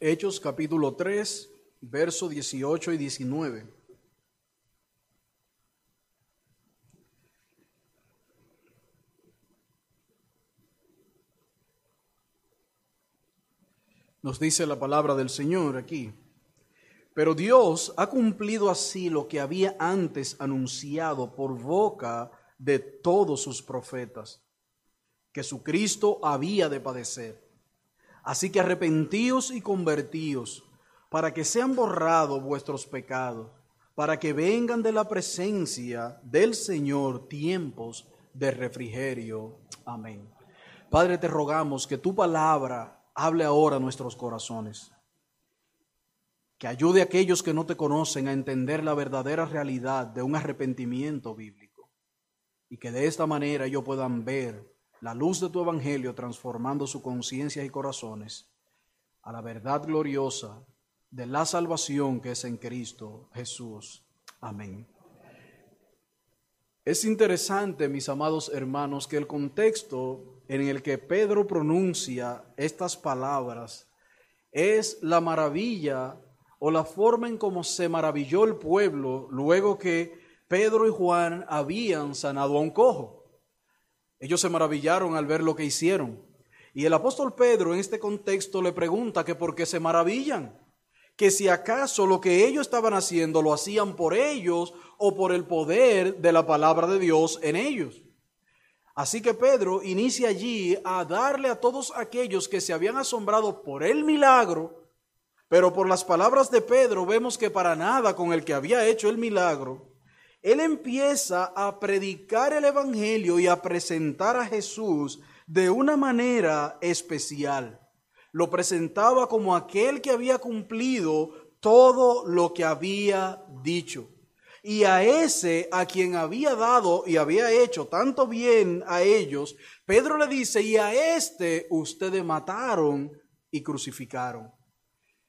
Hechos capítulo 3, verso 18 y 19. Nos dice la palabra del Señor aquí. Pero Dios ha cumplido así lo que había antes anunciado por boca de todos sus profetas, que su Cristo había de padecer. Así que arrepentíos y convertíos, para que sean borrados vuestros pecados, para que vengan de la presencia del Señor tiempos de refrigerio. Amén. Padre, te rogamos que tu palabra hable ahora nuestros corazones que ayude a aquellos que no te conocen a entender la verdadera realidad de un arrepentimiento bíblico y que de esta manera ellos puedan ver la luz de tu evangelio transformando su conciencia y corazones a la verdad gloriosa de la salvación que es en Cristo Jesús. Amén. Es interesante, mis amados hermanos, que el contexto en el que Pedro pronuncia estas palabras es la maravilla o la forma en cómo se maravilló el pueblo luego que Pedro y Juan habían sanado a un cojo. Ellos se maravillaron al ver lo que hicieron. Y el apóstol Pedro en este contexto le pregunta que por qué se maravillan, que si acaso lo que ellos estaban haciendo lo hacían por ellos o por el poder de la palabra de Dios en ellos. Así que Pedro inicia allí a darle a todos aquellos que se habían asombrado por el milagro, pero por las palabras de Pedro vemos que para nada con el que había hecho el milagro, él empieza a predicar el Evangelio y a presentar a Jesús de una manera especial. Lo presentaba como aquel que había cumplido todo lo que había dicho. Y a ese a quien había dado y había hecho tanto bien a ellos, Pedro le dice, y a este ustedes mataron y crucificaron.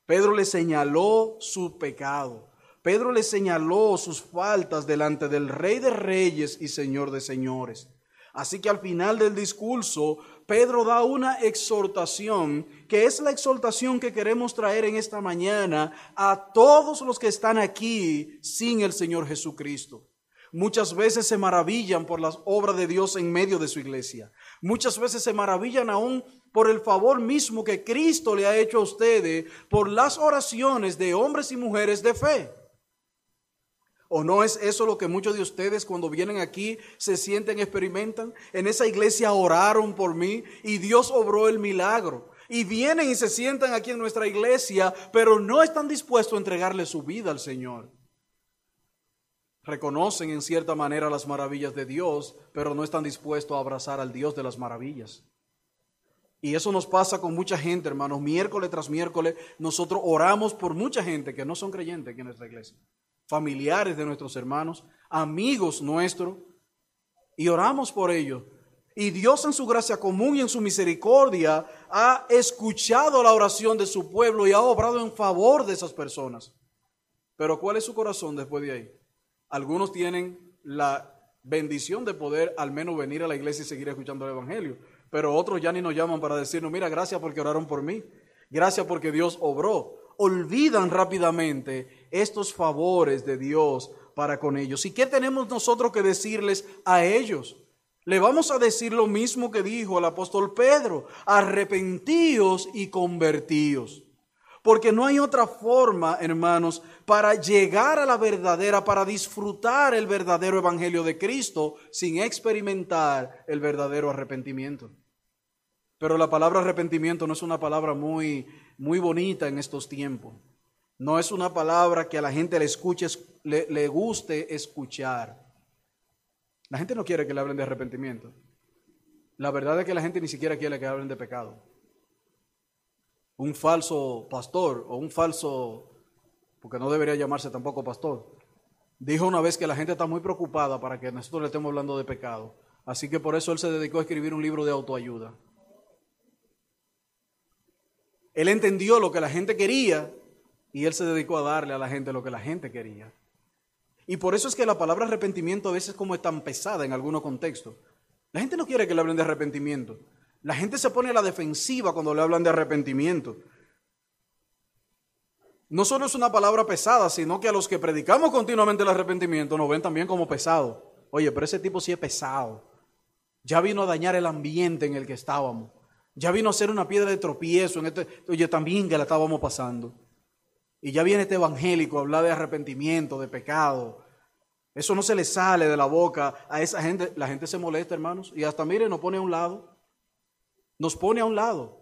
Pedro le señaló su pecado. Pedro le señaló sus faltas delante del Rey de Reyes y Señor de Señores. Así que al final del discurso, Pedro da una exhortación, que es la exhortación que queremos traer en esta mañana a todos los que están aquí sin el Señor Jesucristo. Muchas veces se maravillan por las obras de Dios en medio de su iglesia. Muchas veces se maravillan aún por el favor mismo que Cristo le ha hecho a ustedes por las oraciones de hombres y mujeres de fe. ¿O no es eso lo que muchos de ustedes cuando vienen aquí se sienten, experimentan? En esa iglesia oraron por mí y Dios obró el milagro. Y vienen y se sientan aquí en nuestra iglesia, pero no están dispuestos a entregarle su vida al Señor. Reconocen en cierta manera las maravillas de Dios, pero no están dispuestos a abrazar al Dios de las maravillas. Y eso nos pasa con mucha gente, hermanos. Miércoles tras miércoles nosotros oramos por mucha gente que no son creyentes aquí en nuestra iglesia. Familiares de nuestros hermanos, amigos nuestros. Y oramos por ellos. Y Dios en su gracia común y en su misericordia ha escuchado la oración de su pueblo y ha obrado en favor de esas personas. Pero ¿cuál es su corazón después de ahí? Algunos tienen la bendición de poder al menos venir a la iglesia y seguir escuchando el Evangelio pero otros ya ni nos llaman para decirnos, mira, gracias porque oraron por mí, gracias porque Dios obró. Olvidan rápidamente estos favores de Dios para con ellos. ¿Y qué tenemos nosotros que decirles a ellos? Le vamos a decir lo mismo que dijo el apóstol Pedro, arrepentíos y convertíos. Porque no hay otra forma, hermanos, para llegar a la verdadera, para disfrutar el verdadero evangelio de Cristo sin experimentar el verdadero arrepentimiento. Pero la palabra arrepentimiento no es una palabra muy, muy bonita en estos tiempos. No es una palabra que a la gente le escuche, le, guste escuchar. La gente no quiere que le hablen de arrepentimiento. La verdad es que la gente ni siquiera quiere que hablen de pecado un falso pastor o un falso, porque no debería llamarse tampoco pastor, dijo una vez que la gente está muy preocupada para que nosotros le estemos hablando de pecado. Así que por eso él se dedicó a escribir un libro de autoayuda. Él entendió lo que la gente quería y él se dedicó a darle a la gente lo que la gente quería. Y por eso es que la palabra arrepentimiento a veces como es tan pesada en algunos contextos. La gente no quiere que le hablen de arrepentimiento. La gente se pone a la defensiva cuando le hablan de arrepentimiento. no solo es una palabra pesada, sino que a los que predicamos continuamente el arrepentimiento nos ven también como pesado. Oye, pero ese tipo sí es pesado. Ya vino a dañar el ambiente en el que estábamos. Ya vino a ser una piedra de tropiezo en este, oye, también que la estábamos pasando. Y ya viene este evangélico a hablar de arrepentimiento, de pecado. Eso no se le sale de la boca a esa gente. La gente se molesta, hermanos. Y hasta, mire, nos pone a un lado. Nos pone a un lado.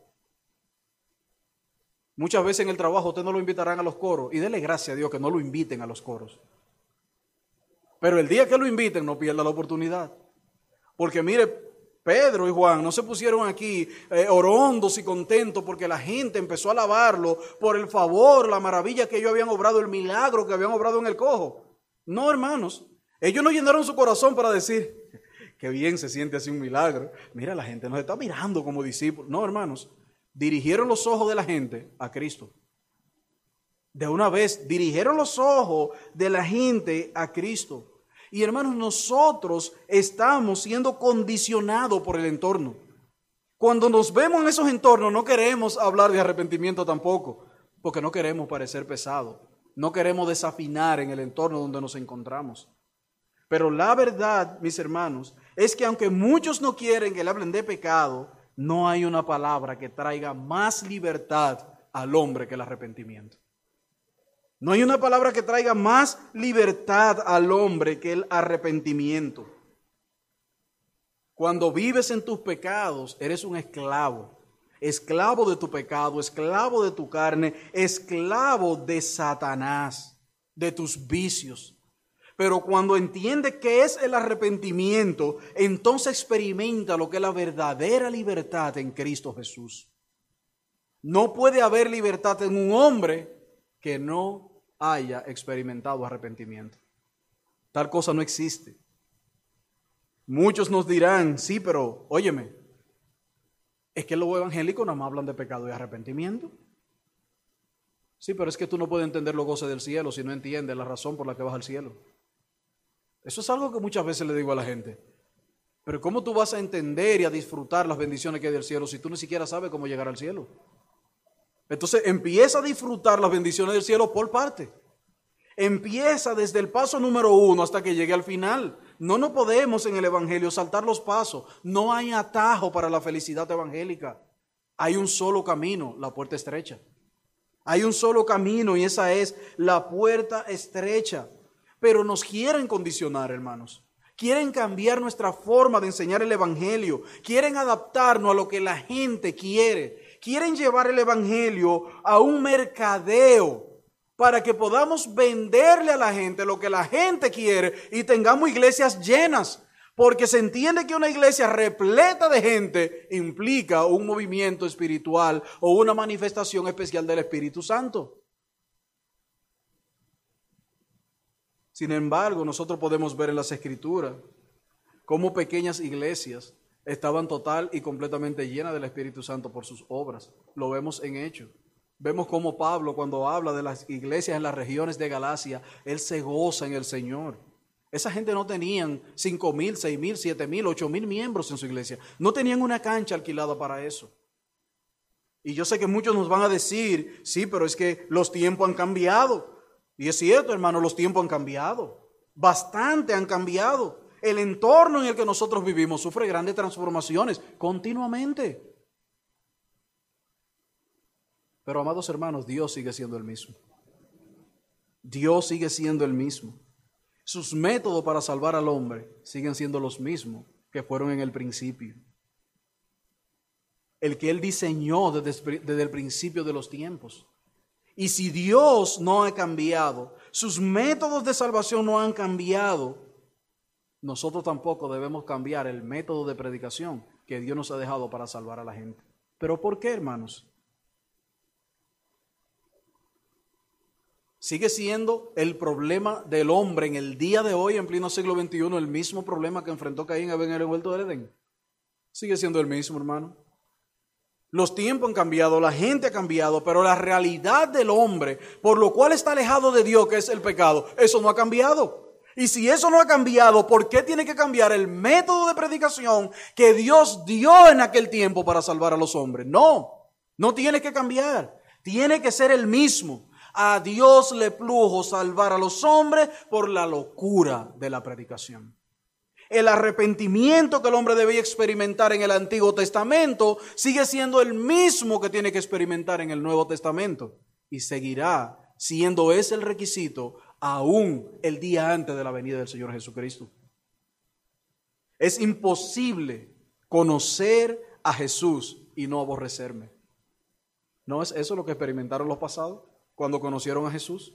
Muchas veces en el trabajo usted no lo invitarán a los coros. Y dele gracias a Dios que no lo inviten a los coros. Pero el día que lo inviten, no pierda la oportunidad. Porque mire, Pedro y Juan no se pusieron aquí eh, orondos y contentos porque la gente empezó a alabarlo por el favor, la maravilla que ellos habían obrado, el milagro que habían obrado en el cojo. No, hermanos. Ellos no llenaron su corazón para decir, qué bien se siente así un milagro. Mira, la gente nos está mirando como discípulos. No, hermanos. Dirigieron los ojos de la gente a Cristo. De una vez, dirigieron los ojos de la gente a Cristo. Y hermanos, nosotros estamos siendo condicionados por el entorno. Cuando nos vemos en esos entornos no queremos hablar de arrepentimiento tampoco, porque no queremos parecer pesado, no queremos desafinar en el entorno donde nos encontramos. Pero la verdad, mis hermanos, es que aunque muchos no quieren que le hablen de pecado, no hay una palabra que traiga más libertad al hombre que el arrepentimiento. No hay una palabra que traiga más libertad al hombre que el arrepentimiento. Cuando vives en tus pecados, eres un esclavo. Esclavo de tu pecado, esclavo de tu carne, esclavo de Satanás, de tus vicios. Pero cuando entiende que es el arrepentimiento, entonces experimenta lo que es la verdadera libertad en Cristo Jesús. No puede haber libertad en un hombre que no haya experimentado arrepentimiento. Tal cosa no existe. Muchos nos dirán, sí, pero óyeme, es que los evangélicos nada más hablan de pecado y arrepentimiento. Sí, pero es que tú no puedes entender los goces del cielo si no entiendes la razón por la que vas al cielo. Eso es algo que muchas veces le digo a la gente. Pero ¿cómo tú vas a entender y a disfrutar las bendiciones que hay del cielo si tú ni siquiera sabes cómo llegar al cielo? Entonces empieza a disfrutar las bendiciones del cielo por parte. Empieza desde el paso número uno hasta que llegue al final. No nos podemos en el Evangelio saltar los pasos. No hay atajo para la felicidad evangélica. Hay un solo camino, la puerta estrecha. Hay un solo camino y esa es la puerta estrecha. Pero nos quieren condicionar, hermanos. Quieren cambiar nuestra forma de enseñar el Evangelio. Quieren adaptarnos a lo que la gente quiere quieren llevar el Evangelio a un mercadeo para que podamos venderle a la gente lo que la gente quiere y tengamos iglesias llenas. Porque se entiende que una iglesia repleta de gente implica un movimiento espiritual o una manifestación especial del Espíritu Santo. Sin embargo, nosotros podemos ver en las escrituras cómo pequeñas iglesias estaban total y completamente llenas del Espíritu Santo por sus obras. Lo vemos en Hechos. Vemos como Pablo cuando habla de las iglesias en las regiones de Galacia, él se goza en el Señor. Esa gente no tenían cinco mil, seis mil, siete mil, ocho mil miembros en su iglesia. No tenían una cancha alquilada para eso. Y yo sé que muchos nos van a decir, sí, pero es que los tiempos han cambiado. Y es cierto, hermano, los tiempos han cambiado. Bastante han cambiado. El entorno en el que nosotros vivimos sufre grandes transformaciones continuamente. Pero amados hermanos, Dios sigue siendo el mismo. Dios sigue siendo el mismo. Sus métodos para salvar al hombre siguen siendo los mismos que fueron en el principio. El que Él diseñó desde, desde el principio de los tiempos. Y si Dios no ha cambiado, sus métodos de salvación no han cambiado, nosotros tampoco debemos cambiar el método de predicación que Dios nos ha dejado para salvar a la gente. ¿Pero por qué, hermanos? Sigue siendo el problema del hombre en el día de hoy, en pleno siglo XXI, el mismo problema que enfrentó Caín en el vuelto del Edén. Sigue siendo el mismo, hermano. Los tiempos han cambiado, la gente ha cambiado, pero la realidad del hombre, por lo cual está alejado de Dios, que es el pecado, eso no ha cambiado. Y si eso no ha cambiado, ¿por qué tiene que cambiar el método de predicación que Dios dio en aquel tiempo para salvar a los hombres? No, no tiene que cambiar. Tiene que ser el mismo. A Dios le plujo salvar a los hombres por la locura de la predicación. El arrepentimiento que el hombre debía experimentar en el Antiguo Testamento sigue siendo el mismo que tiene que experimentar en el Nuevo Testamento y seguirá siendo ese el requisito aún el día antes de la venida del Señor Jesucristo. Es imposible conocer a Jesús y no aborrecerme. ¿No es eso lo que experimentaron los pasados cuando conocieron a Jesús?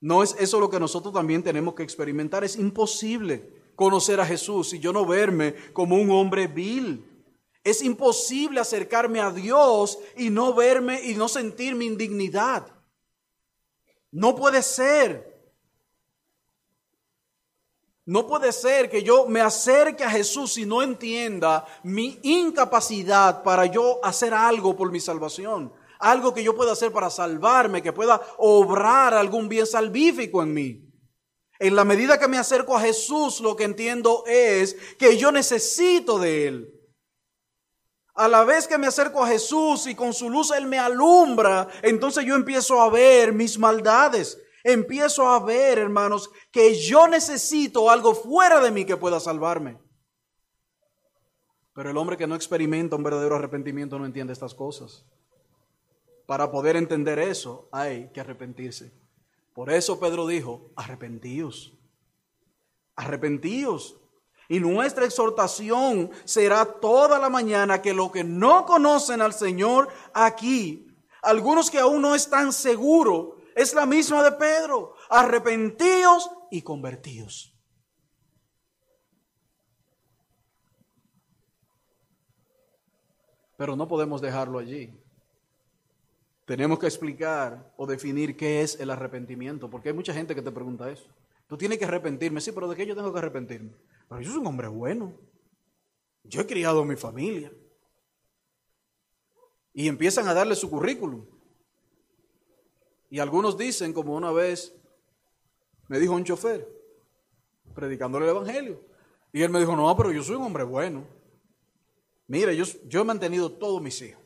¿No es eso lo que nosotros también tenemos que experimentar? Es imposible conocer a Jesús y yo no verme como un hombre vil. Es imposible acercarme a Dios y no verme y no sentir mi indignidad. No puede ser. No puede ser que yo me acerque a Jesús y no entienda mi incapacidad para yo hacer algo por mi salvación. Algo que yo pueda hacer para salvarme, que pueda obrar algún bien salvífico en mí. En la medida que me acerco a Jesús, lo que entiendo es que yo necesito de Él. A la vez que me acerco a Jesús y con su luz Él me alumbra, entonces yo empiezo a ver mis maldades. Empiezo a ver, hermanos, que yo necesito algo fuera de mí que pueda salvarme. Pero el hombre que no experimenta un verdadero arrepentimiento no entiende estas cosas. Para poder entender eso hay que arrepentirse. Por eso Pedro dijo, arrepentíos, arrepentíos. Y nuestra exhortación será toda la mañana que lo que no conocen al Señor aquí, algunos que aún no están seguros, es la misma de Pedro. Arrepentíos y convertíos. Pero no podemos dejarlo allí. Tenemos que explicar o definir qué es el arrepentimiento, porque hay mucha gente que te pregunta eso. Tú tienes que arrepentirme, sí, pero ¿de qué yo tengo que arrepentirme? Pero yo soy un hombre bueno. Yo he criado a mi familia. Y empiezan a darle su currículum. Y algunos dicen, como una vez me dijo un chofer, predicándole el Evangelio. Y él me dijo, no, pero yo soy un hombre bueno. Mire, yo, yo he mantenido todos mis hijos.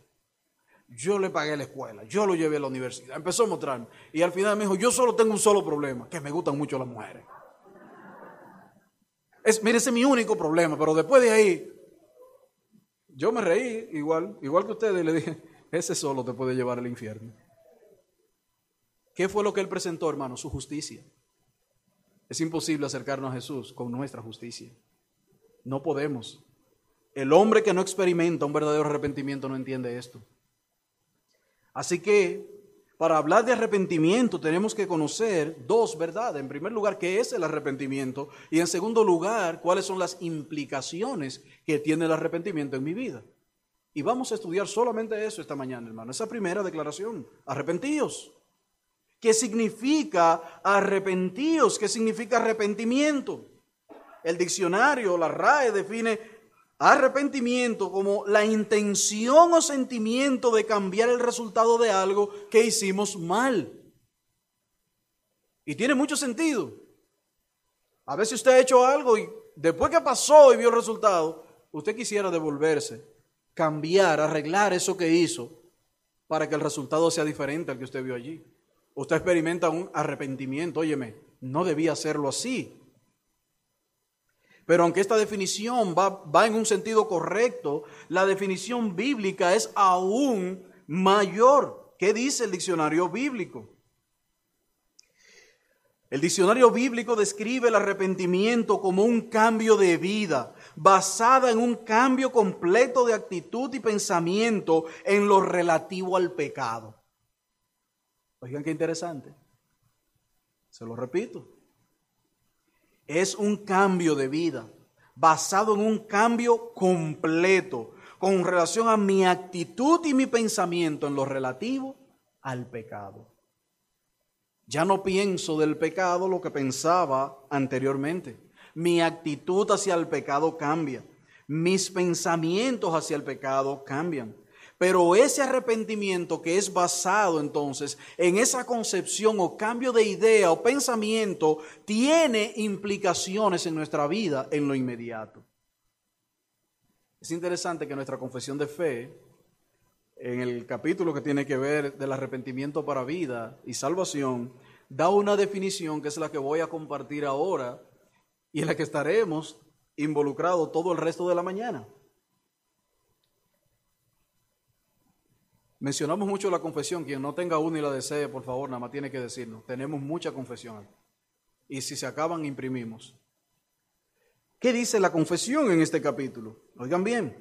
Yo le pagué la escuela, yo lo llevé a la universidad. Empezó a mostrarme. Y al final me dijo, yo solo tengo un solo problema, que me gustan mucho las mujeres. Es, mire, ese es mi único problema, pero después de ahí, yo me reí igual, igual que ustedes, y le dije, ese solo te puede llevar al infierno. ¿Qué fue lo que él presentó, hermano? Su justicia. Es imposible acercarnos a Jesús con nuestra justicia. No podemos. El hombre que no experimenta un verdadero arrepentimiento no entiende esto. Así que para hablar de arrepentimiento tenemos que conocer dos verdades. En primer lugar, qué es el arrepentimiento y en segundo lugar, cuáles son las implicaciones que tiene el arrepentimiento en mi vida. Y vamos a estudiar solamente eso esta mañana, hermano. Esa primera declaración, arrepentíos. ¿Qué significa arrepentíos? ¿Qué significa arrepentimiento? El diccionario, la RAE, define Arrepentimiento como la intención o sentimiento de cambiar el resultado de algo que hicimos mal. Y tiene mucho sentido. A veces usted ha hecho algo y después que pasó y vio el resultado, usted quisiera devolverse, cambiar, arreglar eso que hizo para que el resultado sea diferente al que usted vio allí. Usted experimenta un arrepentimiento, óyeme, no debía hacerlo así. Pero aunque esta definición va, va, en un sentido correcto, la definición bíblica es aún mayor. ¿Qué dice el diccionario bíblico? El diccionario bíblico describe el arrepentimiento como un cambio de vida, basada en un cambio completo de actitud y pensamiento en lo relativo al pecado. Oigan qué interesante. Se lo repito es un cambio de vida basado en un cambio completo con relación a mi actitud y mi pensamiento en lo relativo al pecado. Ya no pienso del pecado lo que pensaba anteriormente. Mi actitud hacia el pecado cambia. Mis pensamientos hacia el pecado cambian. Pero ese arrepentimiento que es basado entonces en esa concepción o cambio de idea o pensamiento tiene implicaciones en nuestra vida en lo inmediato. Es interesante que nuestra confesión de fe en el capítulo que tiene que ver del arrepentimiento para vida y salvación, da una definición que es la que voy a compartir ahora y en la que estaremos involucrados todo el resto de la mañana. Mencionamos mucho la confesión. Quien no tenga una y la desee, por favor, nada más tiene que decirnos. Tenemos mucha confesión. Y si se acaban, imprimimos. ¿Qué dice la confesión en este capítulo? Oigan bien.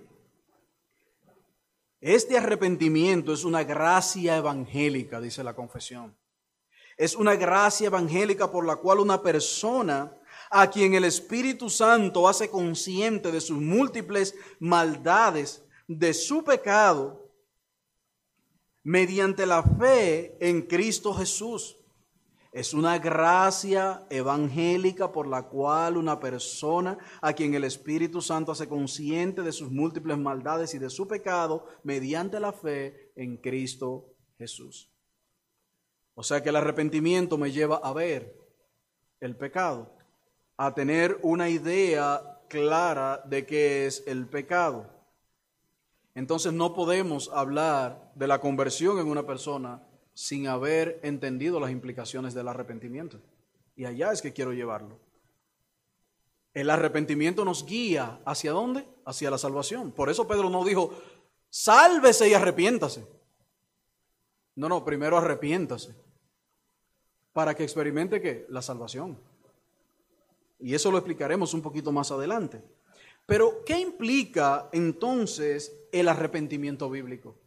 Este arrepentimiento es una gracia evangélica, dice la confesión. Es una gracia evangélica por la cual una persona a quien el Espíritu Santo hace consciente de sus múltiples maldades, de su pecado, mediante la fe en Cristo Jesús. Es una gracia evangélica por la cual una persona a quien el Espíritu Santo hace consciente de sus múltiples maldades y de su pecado mediante la fe en Cristo Jesús. O sea que el arrepentimiento me lleva a ver el pecado, a tener una idea clara de qué es el pecado. Entonces no podemos hablar de la conversión en una persona sin haber entendido las implicaciones del arrepentimiento. Y allá es que quiero llevarlo. El arrepentimiento nos guía hacia dónde? Hacia la salvación. Por eso Pedro no dijo, sálvese y arrepiéntase. No, no, primero arrepiéntase. Para que experimente que la salvación. Y eso lo explicaremos un poquito más adelante. Pero, ¿qué implica entonces el arrepentimiento bíblico?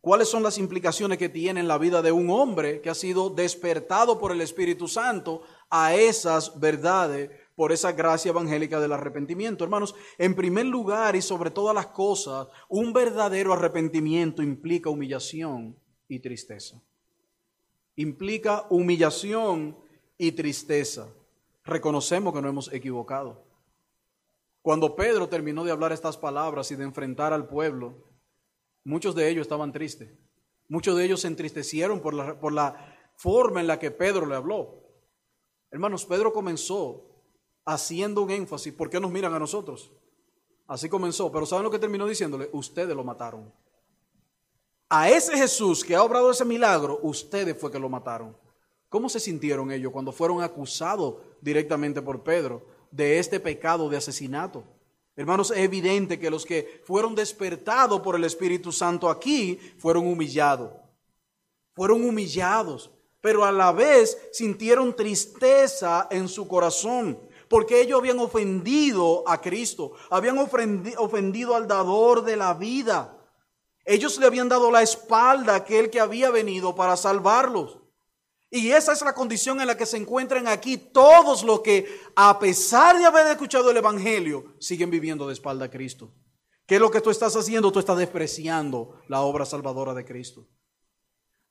¿Cuáles son las implicaciones que tiene en la vida de un hombre que ha sido despertado por el Espíritu Santo a esas verdades por esa gracia evangélica del arrepentimiento? Hermanos, en primer lugar y sobre todas las cosas, un verdadero arrepentimiento implica humillación y tristeza. Implica humillación y tristeza. Reconocemos que no hemos equivocado. Cuando Pedro terminó de hablar estas palabras y de enfrentar al pueblo, muchos de ellos estaban tristes. Muchos de ellos se entristecieron por la, por la forma en la que Pedro le habló. Hermanos, Pedro comenzó haciendo un énfasis. ¿Por qué nos miran a nosotros? Así comenzó. Pero ¿saben lo que terminó diciéndole? Ustedes lo mataron. A ese Jesús que ha obrado ese milagro, ustedes fue que lo mataron. ¿Cómo se sintieron ellos cuando fueron acusados directamente por Pedro? De este pecado de asesinato. Hermanos, es evidente que los que fueron despertados por el Espíritu Santo aquí fueron humillados. Fueron humillados, pero a la vez sintieron tristeza en su corazón, porque ellos habían ofendido a Cristo, habían ofendido al dador de la vida. Ellos le habían dado la espalda a aquel que había venido para salvarlos. Y esa es la condición en la que se encuentran aquí todos los que, a pesar de haber escuchado el Evangelio, siguen viviendo de espalda a Cristo. ¿Qué es lo que tú estás haciendo? Tú estás despreciando la obra salvadora de Cristo.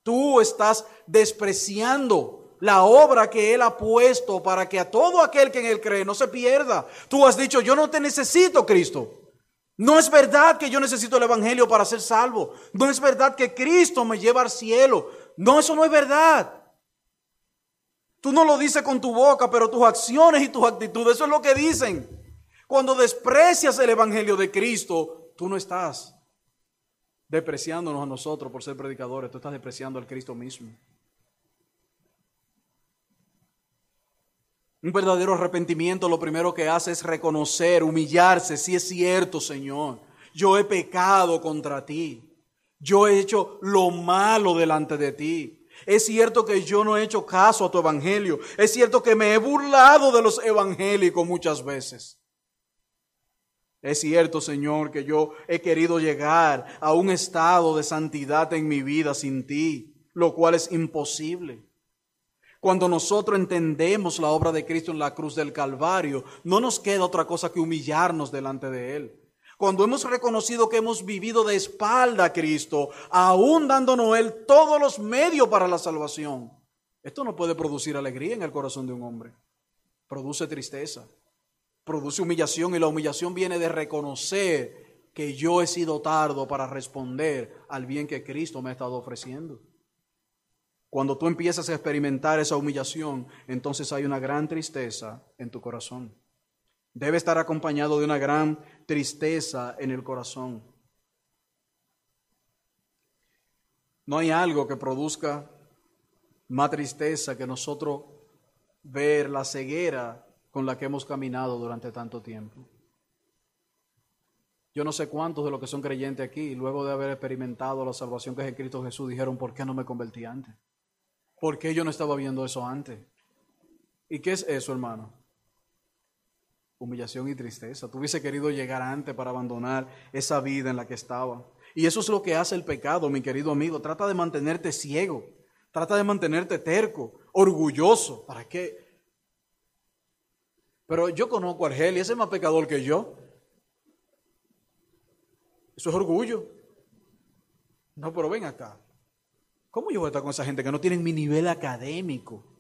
Tú estás despreciando la obra que Él ha puesto para que a todo aquel que en Él cree no se pierda. Tú has dicho, yo no te necesito, Cristo. No es verdad que yo necesito el Evangelio para ser salvo. No es verdad que Cristo me lleva al cielo. No, eso no es verdad. Tú no lo dices con tu boca, pero tus acciones y tus actitudes, eso es lo que dicen. Cuando desprecias el Evangelio de Cristo, tú no estás depreciándonos a nosotros por ser predicadores, tú estás despreciando al Cristo mismo. Un verdadero arrepentimiento lo primero que hace es reconocer, humillarse, si es cierto, Señor, yo he pecado contra ti, yo he hecho lo malo delante de ti. Es cierto que yo no he hecho caso a tu evangelio. Es cierto que me he burlado de los evangélicos muchas veces. Es cierto, Señor, que yo he querido llegar a un estado de santidad en mi vida sin ti, lo cual es imposible. Cuando nosotros entendemos la obra de Cristo en la cruz del Calvario, no nos queda otra cosa que humillarnos delante de Él. Cuando hemos reconocido que hemos vivido de espalda a Cristo, aún dándonos Él todos los medios para la salvación, esto no puede producir alegría en el corazón de un hombre. Produce tristeza, produce humillación y la humillación viene de reconocer que yo he sido tardo para responder al bien que Cristo me ha estado ofreciendo. Cuando tú empiezas a experimentar esa humillación, entonces hay una gran tristeza en tu corazón. Debe estar acompañado de una gran tristeza en el corazón. No hay algo que produzca más tristeza que nosotros ver la ceguera con la que hemos caminado durante tanto tiempo. Yo no sé cuántos de los que son creyentes aquí, luego de haber experimentado la salvación que es en Cristo Jesús, dijeron, ¿por qué no me convertí antes? ¿Por qué yo no estaba viendo eso antes? ¿Y qué es eso, hermano? Humillación y tristeza. Tú hubiese querido llegar antes para abandonar esa vida en la que estaba. Y eso es lo que hace el pecado, mi querido amigo. Trata de mantenerte ciego. Trata de mantenerte terco, orgulloso. ¿Para qué? Pero yo conozco a Argel y ese es más pecador que yo. Eso es orgullo. No, pero ven acá. ¿Cómo yo voy a estar con esa gente que no tienen mi nivel académico?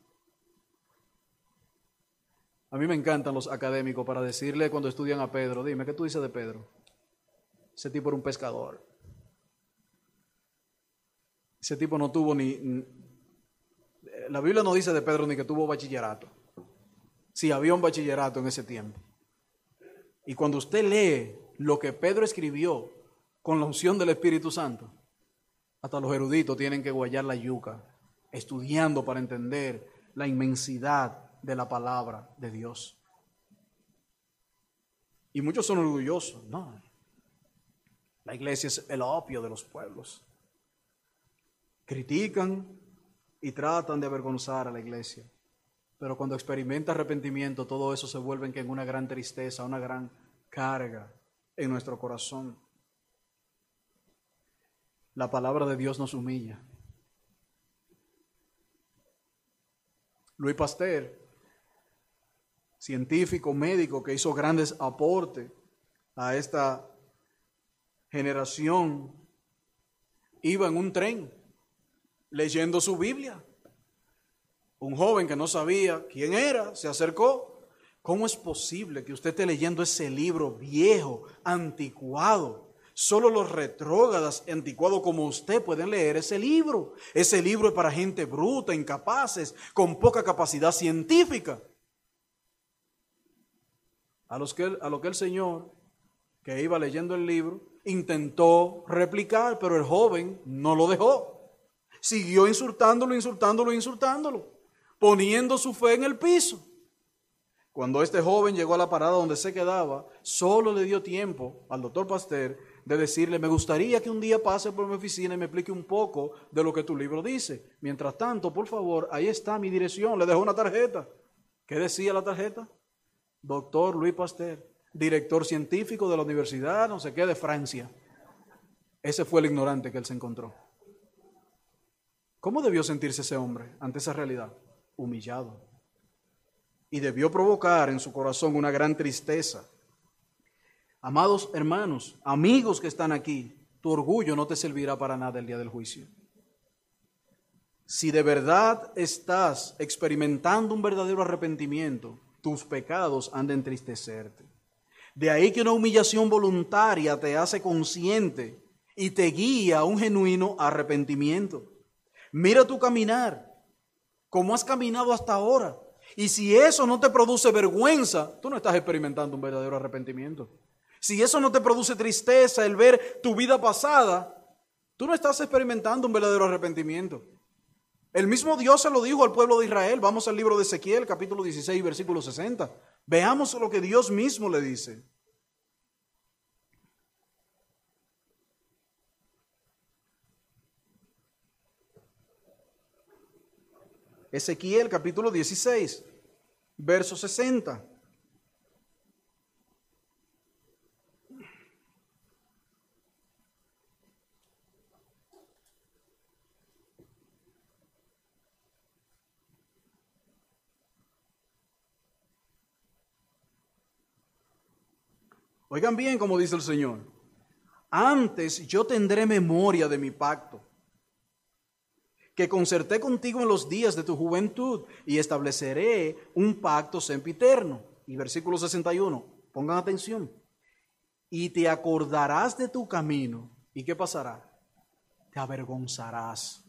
A mí me encantan los académicos para decirle cuando estudian a Pedro, dime, ¿qué tú dices de Pedro? Ese tipo era un pescador. Ese tipo no tuvo ni... La Biblia no dice de Pedro ni que tuvo bachillerato. Sí, había un bachillerato en ese tiempo. Y cuando usted lee lo que Pedro escribió con la unción del Espíritu Santo, hasta los eruditos tienen que guayar la yuca, estudiando para entender la inmensidad de la palabra de Dios. Y muchos son orgullosos, no. La iglesia es el opio de los pueblos. Critican y tratan de avergonzar a la iglesia. Pero cuando experimenta arrepentimiento, todo eso se vuelve en una gran tristeza, una gran carga en nuestro corazón. La palabra de Dios nos humilla. Luis Pasteur, científico, médico, que hizo grandes aportes a esta generación, iba en un tren leyendo su Biblia. Un joven que no sabía quién era se acercó. ¿Cómo es posible que usted esté leyendo ese libro viejo, anticuado? Solo los retrógradas anticuados como usted pueden leer ese libro. Ese libro es para gente bruta, incapaces, con poca capacidad científica. A, los que, a lo que el Señor, que iba leyendo el libro, intentó replicar, pero el joven no lo dejó. Siguió insultándolo, insultándolo, insultándolo, poniendo su fe en el piso. Cuando este joven llegó a la parada donde se quedaba, solo le dio tiempo al doctor Pasteur de decirle, me gustaría que un día pase por mi oficina y me explique un poco de lo que tu libro dice. Mientras tanto, por favor, ahí está mi dirección, le dejo una tarjeta. ¿Qué decía la tarjeta? Doctor Luis Pasteur, director científico de la Universidad, no sé qué, de Francia. Ese fue el ignorante que él se encontró. ¿Cómo debió sentirse ese hombre ante esa realidad? Humillado. Y debió provocar en su corazón una gran tristeza Amados hermanos, amigos que están aquí, tu orgullo no te servirá para nada el día del juicio. Si de verdad estás experimentando un verdadero arrepentimiento, tus pecados han de entristecerte. De ahí que una humillación voluntaria te hace consciente y te guía a un genuino arrepentimiento. Mira tu caminar, como has caminado hasta ahora. Y si eso no te produce vergüenza, tú no estás experimentando un verdadero arrepentimiento. Si eso no te produce tristeza el ver tu vida pasada, tú no estás experimentando un verdadero arrepentimiento. El mismo Dios se lo dijo al pueblo de Israel. Vamos al libro de Ezequiel, capítulo 16, versículo 60. Veamos lo que Dios mismo le dice. Ezequiel capítulo 16, verso 60. Oigan bien como dice el Señor. Antes yo tendré memoria de mi pacto, que concerté contigo en los días de tu juventud y estableceré un pacto sempiterno. Y versículo 61, pongan atención. Y te acordarás de tu camino. ¿Y qué pasará? Te avergonzarás.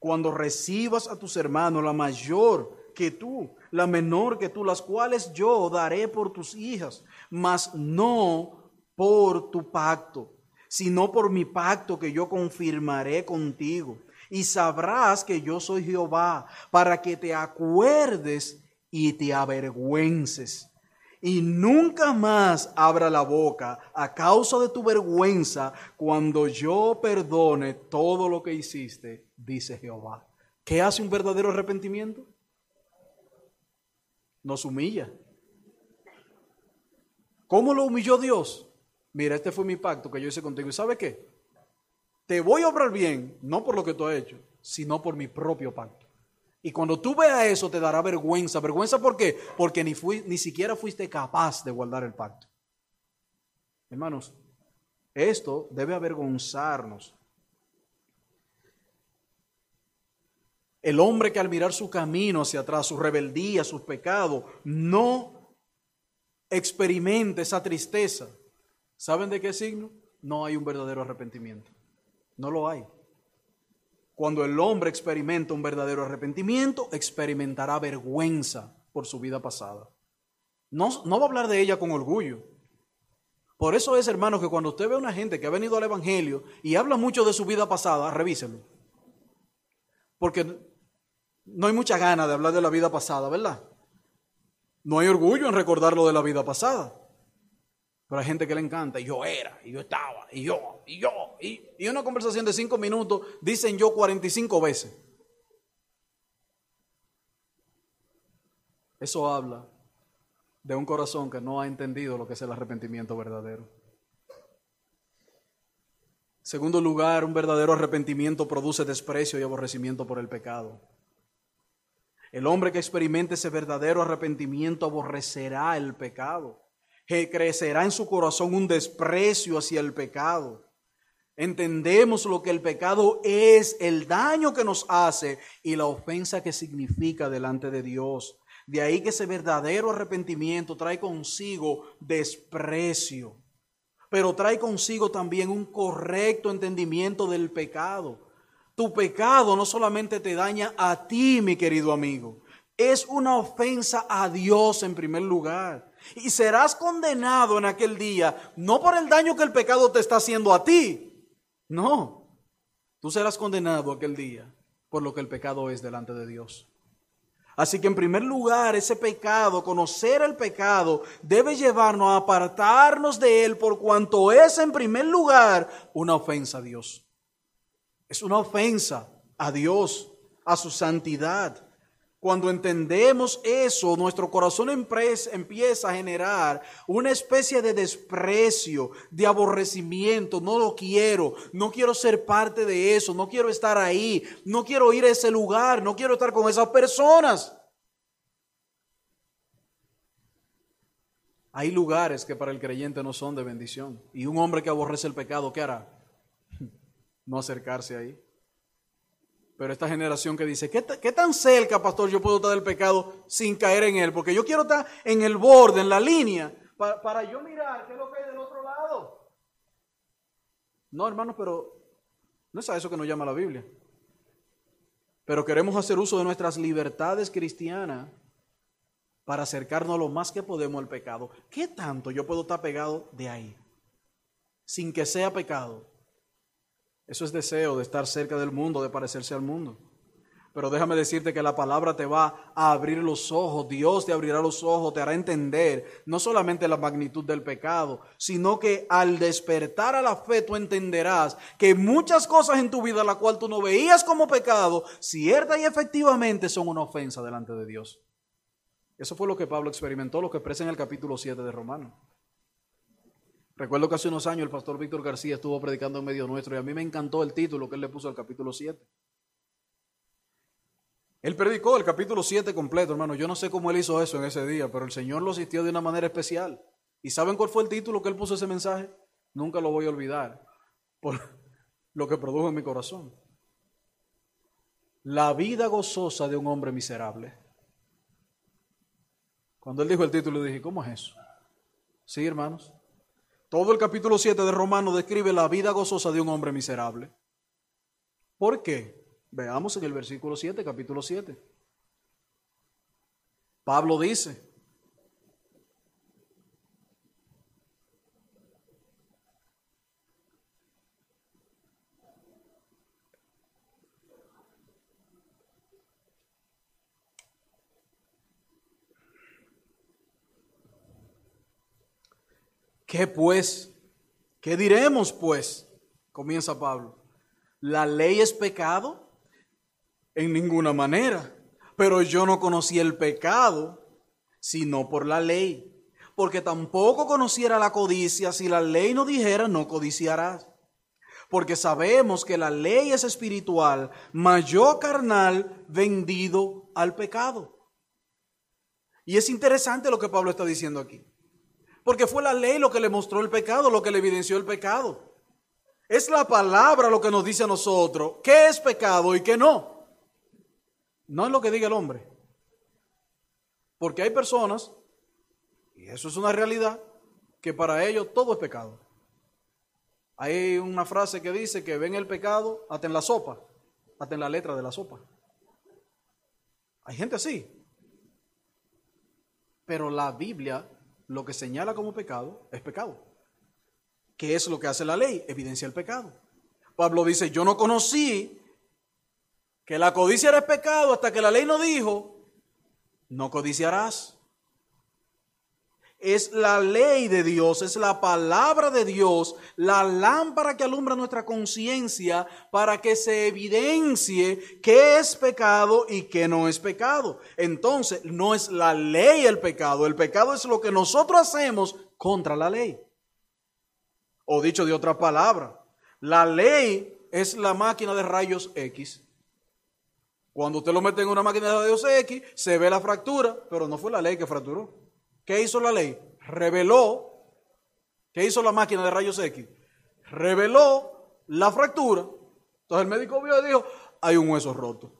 Cuando recibas a tus hermanos, la mayor que tú, la menor que tú, las cuales yo daré por tus hijas, mas no por tu pacto, sino por mi pacto que yo confirmaré contigo. Y sabrás que yo soy Jehová, para que te acuerdes y te avergüences. Y nunca más abra la boca a causa de tu vergüenza cuando yo perdone todo lo que hiciste, dice Jehová. ¿Qué hace un verdadero arrepentimiento? Nos humilla. ¿Cómo lo humilló Dios? Mira, este fue mi pacto que yo hice contigo. ¿Y sabe qué? Te voy a obrar bien, no por lo que tú has hecho, sino por mi propio pacto. Y cuando tú veas eso, te dará vergüenza. ¿Vergüenza por qué? Porque ni, fui, ni siquiera fuiste capaz de guardar el pacto. Hermanos, esto debe avergonzarnos. El hombre que al mirar su camino hacia atrás, su rebeldía, sus pecados, no experimenta esa tristeza. ¿Saben de qué signo? No hay un verdadero arrepentimiento. No lo hay. Cuando el hombre experimenta un verdadero arrepentimiento, experimentará vergüenza por su vida pasada. No, no va a hablar de ella con orgullo. Por eso es, hermano, que cuando usted ve a una gente que ha venido al Evangelio y habla mucho de su vida pasada, revíselo. Porque no hay mucha gana de hablar de la vida pasada, ¿verdad? No hay orgullo en recordar lo de la vida pasada. Pero hay gente que le encanta, y yo era, y yo estaba, y yo, y yo, y, y una conversación de cinco minutos dicen yo 45 veces. Eso habla de un corazón que no ha entendido lo que es el arrepentimiento verdadero. Segundo lugar, un verdadero arrepentimiento produce desprecio y aborrecimiento por el pecado. El hombre que experimente ese verdadero arrepentimiento aborrecerá el pecado. Crecerá en su corazón un desprecio hacia el pecado. Entendemos lo que el pecado es, el daño que nos hace y la ofensa que significa delante de Dios. De ahí que ese verdadero arrepentimiento trae consigo desprecio, pero trae consigo también un correcto entendimiento del pecado. Tu pecado no solamente te daña a ti, mi querido amigo, es una ofensa a Dios en primer lugar. Y serás condenado en aquel día, no por el daño que el pecado te está haciendo a ti, no, tú serás condenado aquel día por lo que el pecado es delante de Dios. Así que en primer lugar, ese pecado, conocer el pecado, debe llevarnos a apartarnos de él por cuanto es en primer lugar una ofensa a Dios. Es una ofensa a Dios, a su santidad. Cuando entendemos eso, nuestro corazón empieza a generar una especie de desprecio, de aborrecimiento. No lo quiero, no quiero ser parte de eso, no quiero estar ahí, no quiero ir a ese lugar, no quiero estar con esas personas. Hay lugares que para el creyente no son de bendición. Y un hombre que aborrece el pecado, ¿qué hará? no acercarse ahí. Pero esta generación que dice, ¿qué, tan cerca, pastor, yo puedo estar del pecado sin caer en él? Porque yo quiero estar en el borde, en la línea, para, para yo mirar qué es lo que hay del otro lado. No, hermanos, pero no es a eso que nos llama la Biblia. Pero queremos hacer uso de nuestras libertades cristianas para acercarnos lo más que podemos al pecado. ¿Qué tanto yo puedo estar pegado de ahí? Sin que sea pecado. Eso es deseo de estar cerca del mundo, de parecerse al mundo. Pero déjame decirte que la palabra te va a abrir los ojos, Dios te abrirá los ojos, te hará entender no solamente la magnitud del pecado, sino que al despertar a la fe tú entenderás que muchas cosas en tu vida, la cual tú no veías como pecado, cierta y efectivamente son una ofensa delante de Dios. Eso fue lo que Pablo experimentó, lo que expresa en el capítulo 7 de Romanos. Recuerdo que hace unos años el pastor Víctor García estuvo predicando en medio nuestro y a mí me encantó el título que él le puso al capítulo 7. Él predicó el capítulo 7 completo, hermano. Yo no sé cómo él hizo eso en ese día, pero el Señor lo asistió de una manera especial. ¿Y saben cuál fue el título que él puso ese mensaje? Nunca lo voy a olvidar por lo que produjo en mi corazón. La vida gozosa de un hombre miserable. Cuando él dijo el título, dije, ¿cómo es eso? Sí, hermanos. Todo el capítulo 7 de Romanos describe la vida gozosa de un hombre miserable. ¿Por qué? Veamos en el versículo 7, capítulo 7. Pablo dice, ¿Qué pues? ¿Qué diremos pues? Comienza Pablo. ¿La ley es pecado? En ninguna manera. Pero yo no conocí el pecado sino por la ley. Porque tampoco conociera la codicia si la ley no dijera no codiciarás. Porque sabemos que la ley es espiritual, mayor carnal vendido al pecado. Y es interesante lo que Pablo está diciendo aquí. Porque fue la ley lo que le mostró el pecado, lo que le evidenció el pecado. Es la palabra lo que nos dice a nosotros qué es pecado y qué no. No es lo que diga el hombre. Porque hay personas, y eso es una realidad, que para ellos todo es pecado. Hay una frase que dice que ven el pecado hasta en la sopa, hasta en la letra de la sopa. Hay gente así. Pero la Biblia lo que señala como pecado es pecado. ¿Qué es lo que hace la ley? Evidencia el pecado. Pablo dice, yo no conocí que la codicia era pecado hasta que la ley no dijo, no codiciarás. Es la ley de Dios, es la palabra de Dios, la lámpara que alumbra nuestra conciencia para que se evidencie qué es pecado y qué no es pecado. Entonces, no es la ley el pecado, el pecado es lo que nosotros hacemos contra la ley. O dicho de otra palabra, la ley es la máquina de rayos X. Cuando usted lo mete en una máquina de rayos X, se ve la fractura, pero no fue la ley que fracturó. ¿Qué hizo la ley? Reveló. ¿Qué hizo la máquina de rayos X? Reveló la fractura. Entonces el médico vio y dijo, hay un hueso roto.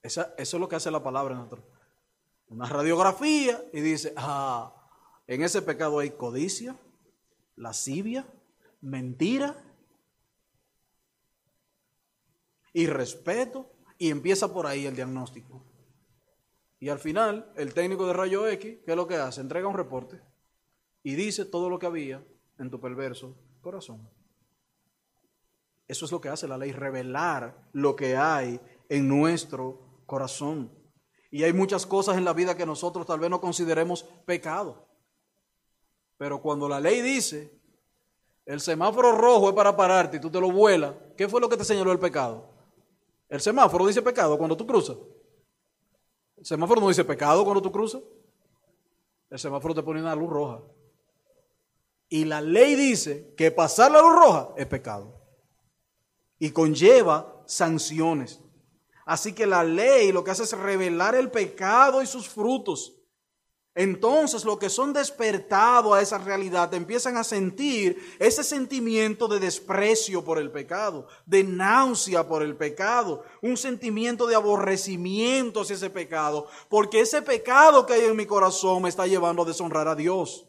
eso es lo que hace la palabra en nosotros. Una radiografía y dice, ah, en ese pecado hay codicia, lascivia, mentira, irrespeto, y empieza por ahí el diagnóstico. Y al final, el técnico de rayo X, ¿qué es lo que hace? Entrega un reporte y dice todo lo que había en tu perverso corazón. Eso es lo que hace la ley, revelar lo que hay en nuestro corazón. Y hay muchas cosas en la vida que nosotros tal vez no consideremos pecado. Pero cuando la ley dice, el semáforo rojo es para pararte y tú te lo vuelas, ¿qué fue lo que te señaló el pecado? El semáforo dice pecado cuando tú cruzas. El semáforo no dice pecado cuando tú cruzas. El semáforo te pone una luz roja. Y la ley dice que pasar la luz roja es pecado. Y conlleva sanciones. Así que la ley lo que hace es revelar el pecado y sus frutos. Entonces los que son despertados a esa realidad empiezan a sentir ese sentimiento de desprecio por el pecado, de náusea por el pecado, un sentimiento de aborrecimiento hacia ese pecado, porque ese pecado que hay en mi corazón me está llevando a deshonrar a Dios.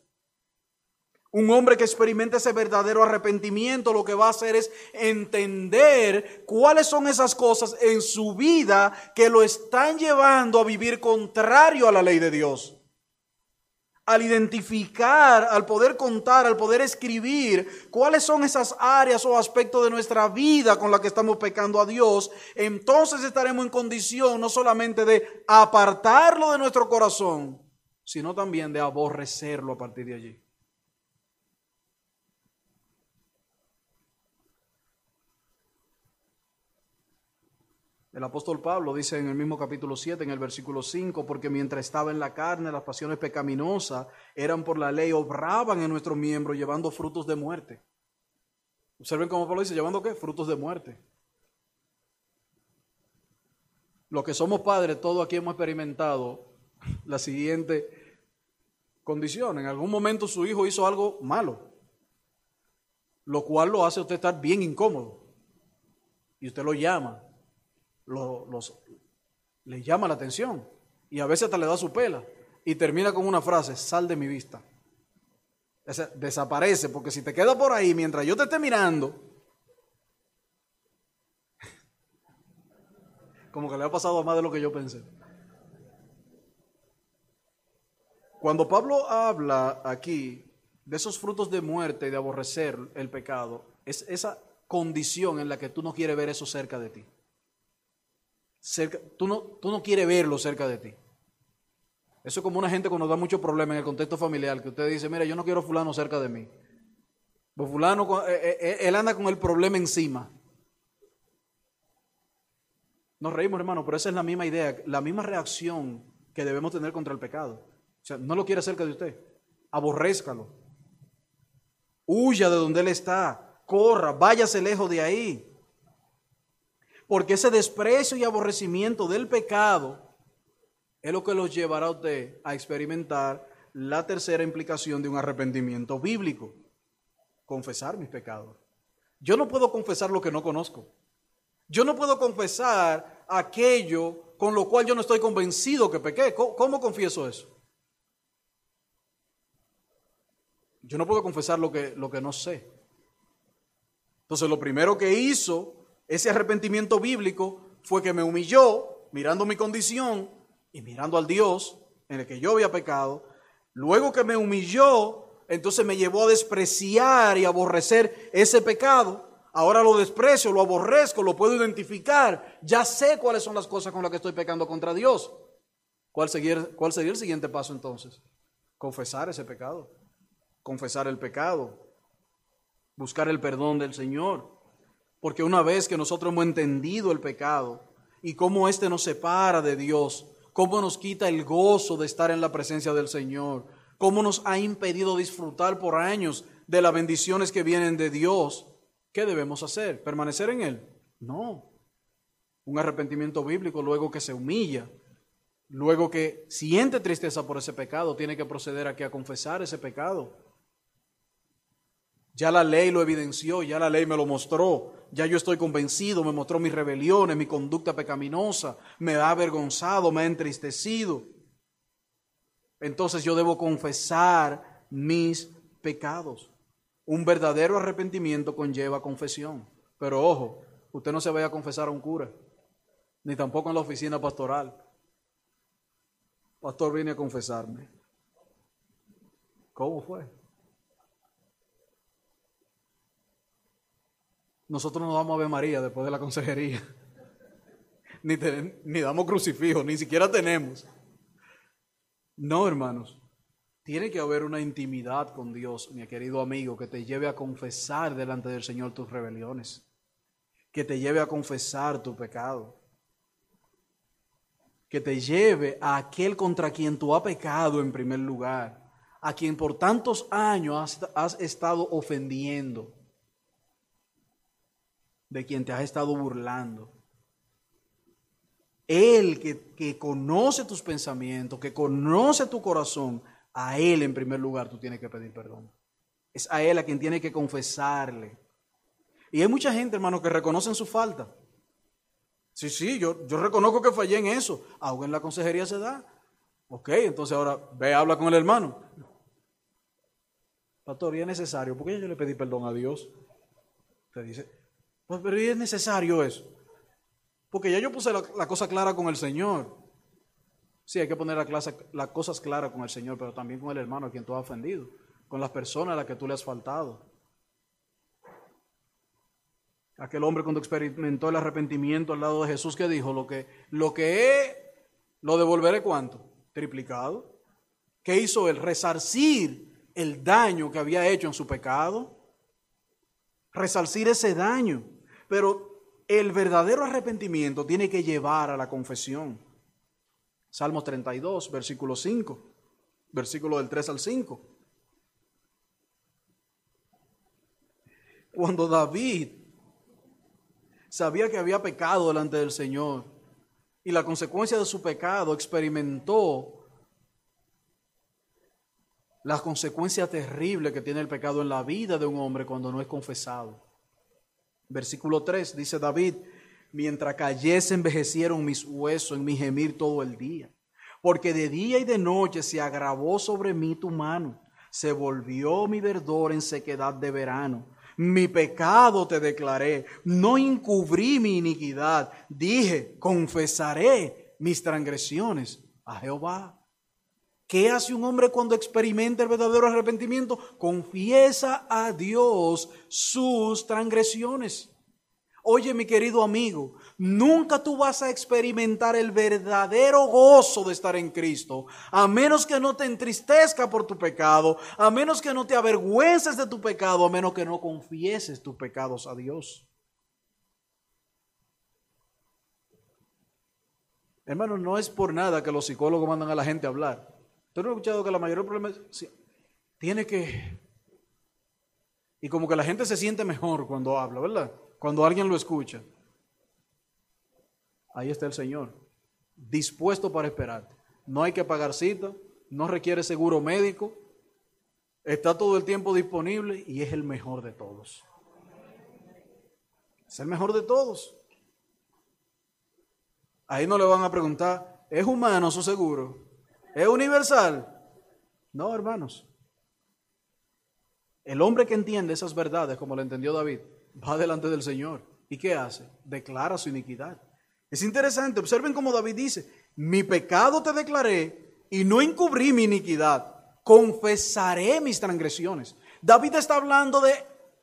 Un hombre que experimenta ese verdadero arrepentimiento lo que va a hacer es entender cuáles son esas cosas en su vida que lo están llevando a vivir contrario a la ley de Dios al identificar, al poder contar, al poder escribir cuáles son esas áreas o aspectos de nuestra vida con las que estamos pecando a Dios, entonces estaremos en condición no solamente de apartarlo de nuestro corazón, sino también de aborrecerlo a partir de allí. El apóstol Pablo dice en el mismo capítulo 7, en el versículo 5, porque mientras estaba en la carne, las pasiones pecaminosas eran por la ley, obraban en nuestros miembros llevando frutos de muerte. Observen cómo Pablo dice, llevando qué? Frutos de muerte. Los que somos padres, todos aquí hemos experimentado la siguiente condición. En algún momento su hijo hizo algo malo, lo cual lo hace usted estar bien incómodo. Y usted lo llama los, les llama la atención y a veces hasta le da su pela y termina con una frase, sal de mi vista. desaparece, porque si te queda por ahí mientras yo te esté mirando, como que le ha pasado más de lo que yo pensé. Cuando Pablo habla aquí de esos frutos de muerte y de aborrecer el pecado, es esa condición en la que tú no quieres ver eso cerca de ti tú, no, tú no quieres verlo cerca de ti. Eso es como una gente cuando da mucho problema en el contexto familiar, que usted dice, mira, yo no quiero fulano cerca de mí. Pues fulano, eh, eh, eh, él anda con el problema encima. Nos reímos, hermano, pero esa es la misma idea, la misma reacción que debemos tener contra el pecado. O sea, no lo quiere cerca de usted. Aborrézcalo. Huya de donde él está. Corra, váyase lejos de ahí. Porque ese desprecio y aborrecimiento del pecado es lo que los llevará a usted a experimentar la tercera implicación de un arrepentimiento bíblico. Confesar mis pecados. Yo no puedo confesar lo que no conozco. Yo no puedo confesar aquello con lo cual yo no estoy convencido que pequé. ¿Cómo, confieso eso? Yo no puedo confesar lo que, lo que no sé. Entonces lo primero que hizo ese arrepentimiento bíblico fue que me humilló mirando mi condición y mirando al Dios en el que yo había pecado. Luego que me humilló, entonces me llevó a despreciar y aborrecer ese pecado. Ahora lo desprecio, lo aborrezco, lo puedo identificar. Ya sé cuáles son las cosas con las que estoy pecando contra Dios. ¿Cuál sería, cuál el siguiente paso entonces? Confesar ese pecado. Confesar el pecado. Buscar el perdón del Señor. Porque una vez que nosotros hemos entendido el pecado y cómo éste nos separa de Dios, cómo nos quita el gozo de estar en la presencia del Señor, cómo nos ha impedido disfrutar por años de las bendiciones que vienen de Dios, ¿qué debemos hacer? ¿Permanecer en Él? No. Un arrepentimiento bíblico luego que se humilla, luego que siente tristeza por ese pecado, tiene que proceder aquí a confesar ese pecado. Ya la ley lo evidenció, ya la ley me lo mostró, ya yo estoy convencido, me mostró mis rebeliones, mi conducta pecaminosa, me ha avergonzado, me ha entristecido. Entonces yo debo confesar mis pecados. Un verdadero arrepentimiento conlleva confesión. Pero ojo, usted no se vaya a confesar a un cura, ni tampoco en la oficina pastoral. Pastor, viene a confesarme. ¿Cómo fue? Nosotros no damos Ave María después de la consejería. Ni, ni damos crucifijo, ni siquiera tenemos. No, hermanos. Tiene que haber una intimidad con Dios, mi querido amigo, que te lleve a confesar delante del Señor tus rebeliones, que te lleve a confesar tu pecado, que te lleve a aquel contra quien tú has pecado en primer lugar, a quien por tantos años has estado ofendiendo de quien te has estado burlando. Él que, que, conoce tus pensamientos, que conoce tu corazón, a Él en primer lugar tú tienes que pedir perdón. Es a Él a quien tienes que confesarle. Y hay mucha gente, hermano, que reconocen su falta. Sí, sí, yo, yo reconozco que fallé en eso. Aún en la consejería se da. Ok, entonces ahora ve, habla con el hermano. Pastor, ¿y es necesario? ¿Por qué yo le pedí perdón a Dios? Te dice, pues, pero es necesario eso. Porque ya yo puse la, cosa clara con el Señor. Sí, hay que poner las cosas claras con el Señor, pero también con el hermano a quien tú has ofendido, con las personas a las que tú le has faltado. Aquel hombre cuando experimentó el arrepentimiento al lado de Jesús que dijo, lo que, lo que lo devolveré cuánto? Triplicado. ¿Qué hizo él? Resarcir el daño que había hecho en su pecado. Resarcir ese daño. Pero el verdadero arrepentimiento tiene que llevar a la confesión. Salmos 32, versículo 5, versículo del 3 al 5. Cuando David sabía que había pecado delante del Señor y la consecuencia de su pecado experimentó la consecuencia terrible que tiene el pecado en la vida de un hombre cuando no es confesado. Versículo 3 dice David, mientras cayese envejecieron mis huesos en mi gemir todo el día, porque de día y de noche se agravó sobre mí tu mano, se volvió mi verdor en sequedad de verano. Mi pecado te declaré, no encubrí mi iniquidad, dije, confesaré mis transgresiones a Jehová. ¿Qué hace un hombre cuando experimenta el verdadero arrepentimiento? Confiesa a Dios sus transgresiones. Oye, mi querido amigo, nunca tú vas a experimentar el verdadero gozo de estar en Cristo, a menos que no te entristezca por tu pecado, a menos que no te avergüences de tu pecado, a menos que no confieses tus pecados a Dios. Hermano, no es por nada que los psicólogos mandan a la gente a hablar. ¿Tú no has escuchado que la mayoría de los problemas tiene que... Y como que la gente se siente mejor cuando habla, ¿verdad? Cuando alguien lo escucha. Ahí está el Señor, dispuesto para esperarte. No hay que pagar cita, no requiere seguro médico, está todo el tiempo disponible y es el mejor de todos. Es el mejor de todos. Ahí no le van a preguntar, ¿es humano su seguro? ¿Es universal? No, hermanos. El hombre que entiende esas verdades, como lo entendió David, va delante del Señor. ¿Y qué hace? Declara su iniquidad. Es interesante, observen cómo David dice, mi pecado te declaré y no encubrí mi iniquidad, confesaré mis transgresiones. David está hablando de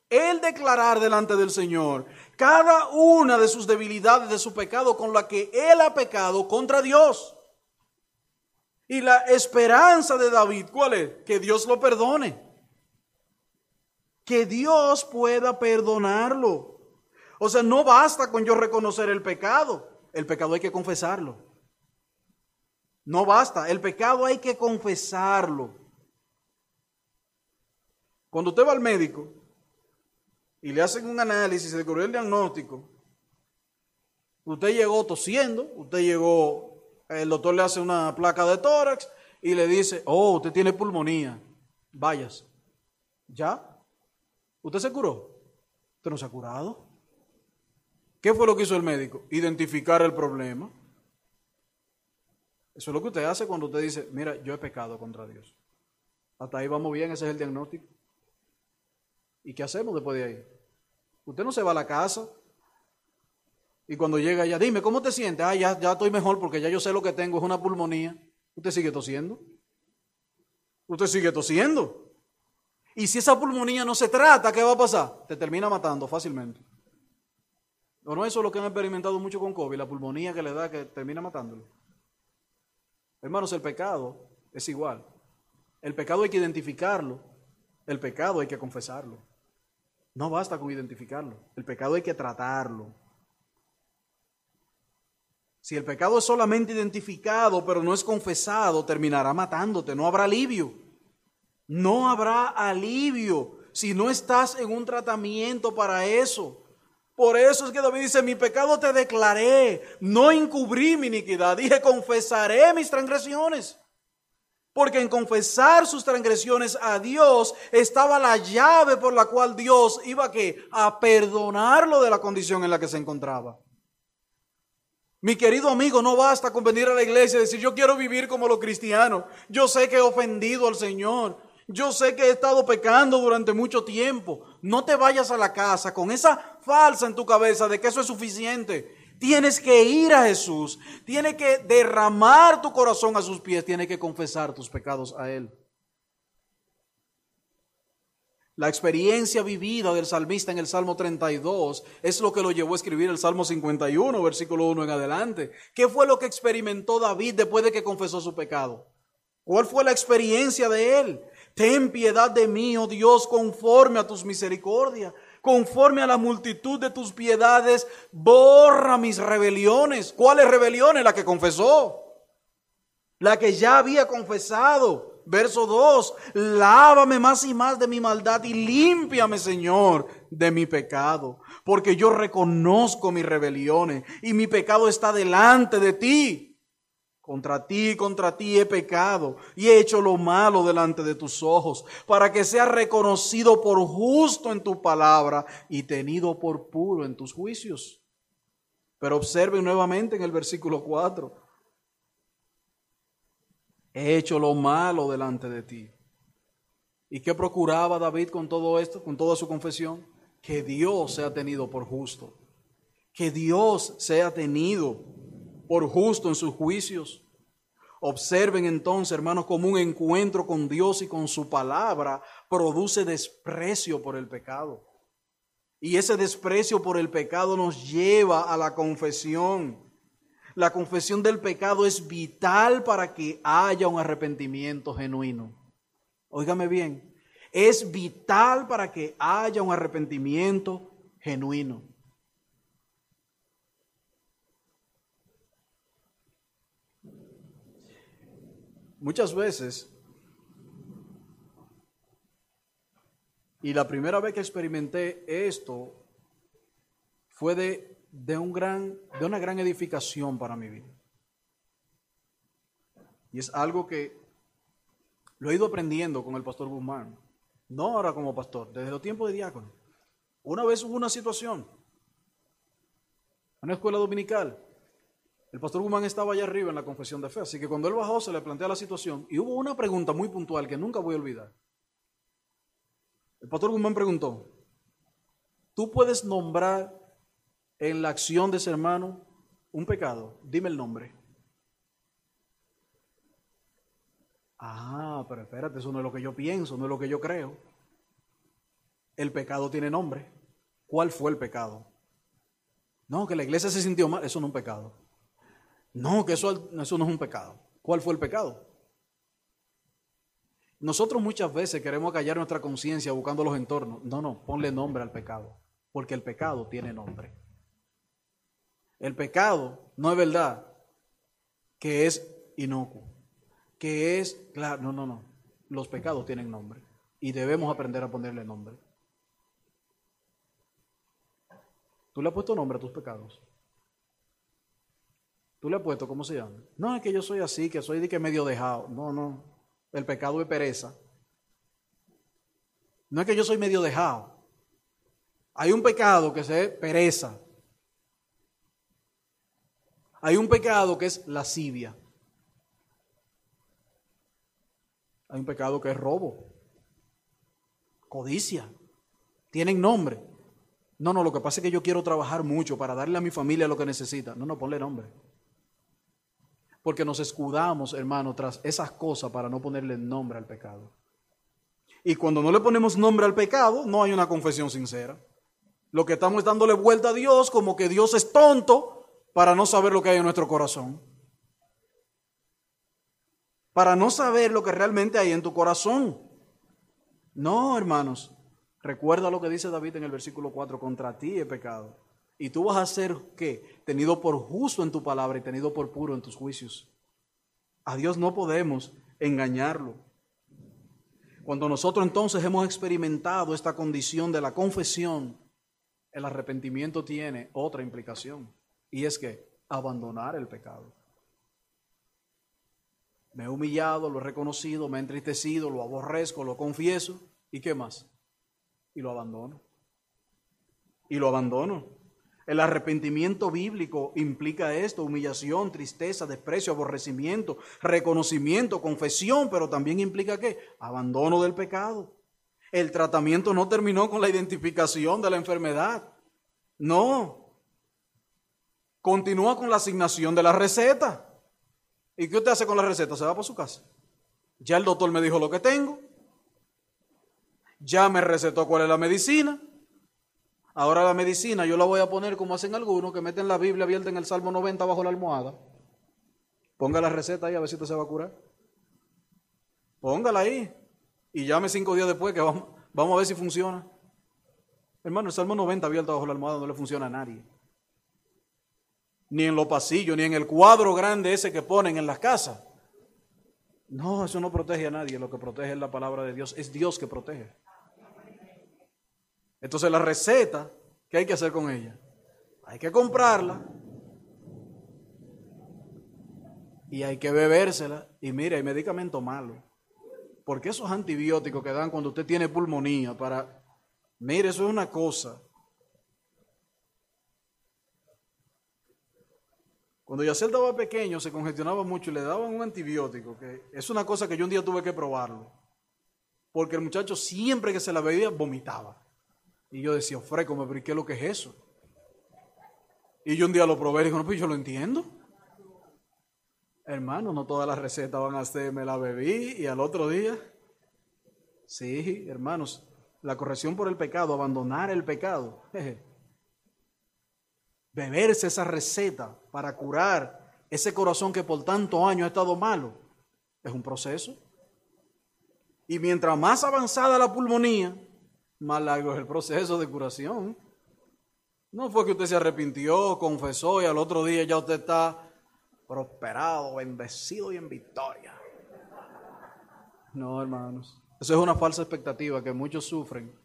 él declarar delante del Señor cada una de sus debilidades, de su pecado con la que él ha pecado contra Dios. Y la esperanza de David, ¿cuál es? Que Dios lo perdone. Que Dios pueda perdonarlo. O sea, no basta con yo reconocer el pecado. El pecado hay que confesarlo. No basta, el pecado hay que confesarlo. Cuando usted va al médico, y le hacen un análisis, se cubre el diagnóstico, usted llegó tosiendo, usted llegó, el doctor le hace una placa de tórax y le dice, oh, usted tiene pulmonía, vayas. ¿Ya? ¿Usted se curó? ¿Usted no se ha curado? ¿Qué fue lo que hizo el médico? Identificar el problema. Eso es lo que usted hace cuando usted dice, mira, yo he pecado contra Dios. Hasta ahí vamos bien, ese es el diagnóstico. ¿Y qué hacemos después de ahí? Usted no se va a la casa y cuando llega ya, dime, ¿cómo te sientes? Ah, ya, ya estoy mejor porque ya yo sé lo que tengo, es una pulmonía. Usted sigue tosiendo. Usted sigue tosiendo. Y si esa pulmonía no se trata, ¿qué va a pasar? Te termina matando fácilmente. ¿O no eso es lo que han experimentado mucho con COVID, la pulmonía que le da que termina matándolo? Hermanos, el pecado es igual. El pecado hay que identificarlo. El pecado hay que confesarlo. No basta con identificarlo. El pecado hay que tratarlo. Si el pecado es solamente identificado pero no es confesado, terminará matándote. No habrá alivio. No habrá alivio si no estás en un tratamiento para eso. Por eso es que David dice, mi pecado te declaré, no encubrí mi iniquidad, dije, confesaré mis transgresiones. Porque en confesar sus transgresiones a Dios estaba la llave por la cual Dios iba a, perdonarlo de la condición en la que se encontraba. Mi querido amigo, no basta con venir a la iglesia y decir, yo quiero vivir como los cristianos. Yo sé que he ofendido al Señor. Yo sé que he estado pecando durante mucho tiempo. No te vayas a la casa con esa falsa en tu cabeza de que eso es suficiente. Tienes que ir a Jesús, tienes que derramar tu corazón a sus pies, tienes que confesar tus pecados a Él. La experiencia vivida del salmista en el Salmo 32 es lo que lo llevó a escribir el Salmo 51, versículo 1 en adelante. ¿Qué fue lo que experimentó David después de que confesó su pecado? ¿Cuál fue la experiencia de él? Ten piedad de mí, oh Dios, conforme a tus misericordias conforme a la multitud de tus piedades, borra mis rebeliones. ¿Cuáles rebeliones? La que confesó. La que ya había confesado. Verso 2, lávame más y más de mi maldad y límpiame, Señor, de mi pecado, porque yo reconozco mis rebeliones y mi pecado está delante de ti. Contra ti, contra ti he pecado y he hecho lo malo delante de tus ojos, para que sea reconocido por justo en tu palabra y tenido por puro en tus juicios. Pero observen nuevamente en el versículo 4. He hecho lo malo delante de ti. ¿Y qué procuraba David con todo esto, con toda su confesión? Que Dios sea tenido por justo. Que Dios sea tenido por justo en sus juicios. Observen entonces, hermanos, como un encuentro con Dios y con su palabra produce desprecio por el pecado. Y ese desprecio por el pecado nos lleva a la confesión. La confesión del pecado es vital para que haya un arrepentimiento genuino. Óigame bien, es vital para que haya un arrepentimiento genuino. Muchas veces Y la primera vez que experimenté esto fue de, de, un gran, de una gran edificación para mi vida. Y es algo que lo he ido aprendiendo con el pastor Guzmán. No ahora como pastor, desde los tiempos de diácono. Una vez hubo una situación, en una escuela dominical. El pastor Guzmán estaba allá arriba en la confesión de fe, así que cuando él bajó se le plantea la situación y hubo una pregunta muy puntual que nunca voy a olvidar. El pastor Guzmán preguntó, ¿tú puedes nombrar en la acción de ese hermano un pecado? Dime el nombre. Ah, pero espérate, eso no es lo que yo pienso, no es lo que yo creo. El pecado tiene nombre. ¿Cuál fue el pecado? No, que la iglesia se sintió mal, eso no es un pecado. No, que eso, eso no es un pecado. ¿Cuál fue el pecado? Nosotros muchas veces queremos callar nuestra conciencia buscando los entornos. No, no, ponle nombre al pecado, porque el pecado tiene nombre. El pecado no es verdad que es inocuo, que es, claro, no, no, no. Los pecados tienen nombre y debemos aprender a ponerle nombre. ¿Tú le has puesto nombre a tus pecados? ¿Tú le has puesto cómo se llama? No, es que yo soy así, que soy de que medio dejado. No, no. El pecado de pereza. No es que yo soy medio dejado. Hay un pecado que se pereza. Hay un pecado que es lascivia. Hay un pecado que es robo. Codicia. Tienen nombre. No, no, lo que pasa es que yo quiero trabajar mucho para darle a mi familia lo que necesita. No, no, ponle nombre. Porque nos escudamos, hermano, tras esas cosas para no ponerle nombre al pecado. Y cuando no le ponemos nombre al pecado, no hay una confesión sincera. Lo que estamos es dándole vuelta a Dios como que Dios es tonto para no saber lo que hay en nuestro corazón. Para no saber lo que realmente hay en tu corazón. No, hermanos. Recuerda lo que dice David en el versículo 4, contra ti he pecado y tú vas a ser, ¿qué? Tenido por justo en tu palabra y tenido por puro en tus juicios. A Dios no podemos engañarlo. Cuando nosotros entonces hemos experimentado esta condición de la confesión, el arrepentimiento tiene otra implicación. Y es que abandonar el pecado. Me he humillado, lo he reconocido, me he entristecido, lo aborrezco, lo confieso. ¿Y qué más? Y lo abandono. Y lo abandono. El arrepentimiento bíblico implica esto, humillación, tristeza, desprecio, aborrecimiento, reconocimiento, confesión, pero también implica qué? Abandono del pecado. El tratamiento no terminó con la identificación de la enfermedad. No. Continúa con la asignación de la receta. ¿Y qué usted hace con la receta? Se va para su casa. Ya el doctor me dijo lo que tengo. Ya me recetó cuál es la medicina. Ahora la medicina yo la voy a poner como hacen algunos que meten la Biblia abierta en el Salmo 90 bajo la almohada. Ponga la receta ahí a ver si usted se va a curar. Póngala ahí y llame cinco días después que vamos, vamos a ver si funciona. Hermano, el Salmo 90 abierto bajo la almohada no le funciona a nadie. Ni en los pasillos, ni en el cuadro grande ese que ponen en las casas. No, eso no protege a nadie. Lo que protege es la palabra de Dios. Es Dios que protege. Entonces la receta, ¿qué hay que hacer con ella? Hay que comprarla y hay que bebérsela. Y mire, hay medicamento malo. Porque esos antibióticos que dan cuando usted tiene pulmonía para... Mire, eso es una cosa. Cuando Yacel estaba pequeño se congestionaba mucho y le daban un antibiótico, que es una cosa que yo un día tuve que probarlo. Porque el muchacho siempre que se la bebía vomitaba. Y yo decía, ofrécome, pero ¿y qué es lo que es eso? Y yo un día lo probé y digo, no, pues yo lo entiendo. Hermano, no todas las recetas van a ser, me la bebí y al otro día. Sí, hermanos, la corrección por el pecado, abandonar el pecado, beberse esa receta para curar ese corazón que por tanto años ha estado malo, es un proceso. Y mientras más avanzada la pulmonía, más largo es el proceso de curación. No fue que usted se arrepintió, confesó y al otro día ya usted está prosperado, bendecido y en victoria. No, hermanos. Eso es una falsa expectativa que muchos sufren.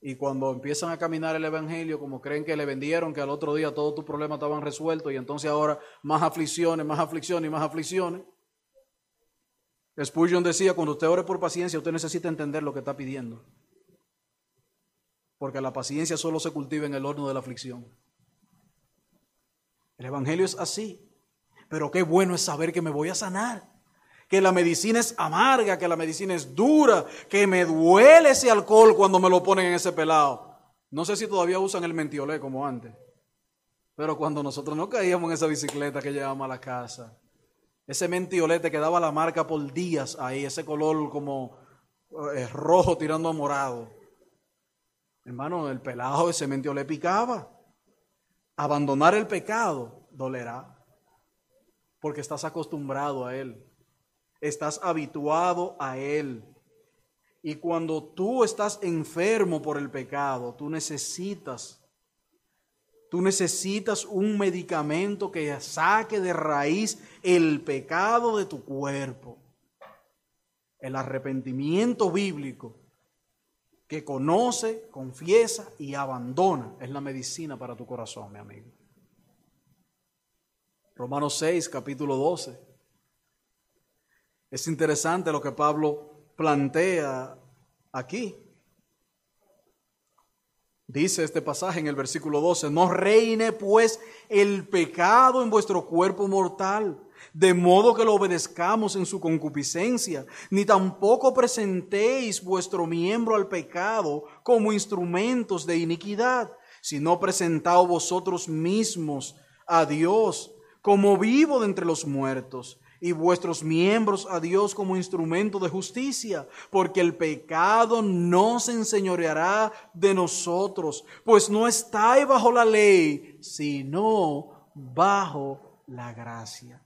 Y cuando empiezan a caminar el Evangelio, como creen que le vendieron, que al otro día todos tus problemas estaban resueltos y entonces ahora más aflicciones, más aflicciones y más aflicciones. Spurgeon decía, cuando usted ore por paciencia, usted necesita entender lo que está pidiendo. Porque la paciencia solo se cultiva en el horno de la aflicción. El Evangelio es así. Pero qué bueno es saber que me voy a sanar que la medicina es amarga, que la medicina es dura, que me duele ese alcohol cuando me lo ponen en ese pelado. No sé si todavía usan el mentiolé como antes, pero cuando nosotros no caíamos en esa bicicleta que llevábamos a la casa, ese mentiolé te quedaba la marca por días ahí, ese color como eh, rojo tirando a morado. Hermano, el pelado ese mentiolé picaba. Abandonar el pecado dolerá, porque estás acostumbrado a él estás habituado a Él. Y cuando tú estás enfermo por el pecado, tú necesitas, tú necesitas un medicamento que saque de raíz el pecado de tu cuerpo. El arrepentimiento bíblico que conoce, confiesa y abandona es la medicina para tu corazón, mi amigo. Romanos 6, capítulo 12. Es interesante lo que Pablo plantea aquí. Dice este pasaje en el versículo 12, no reine pues el pecado en vuestro cuerpo mortal, de modo que lo obedezcamos en su concupiscencia, ni tampoco presentéis vuestro miembro al pecado como instrumentos de iniquidad, sino presentaos vosotros mismos a Dios como vivo de entre los muertos y vuestros miembros a Dios como instrumento de justicia, porque el pecado no se enseñoreará de nosotros, pues no estáis bajo la ley, sino bajo la gracia.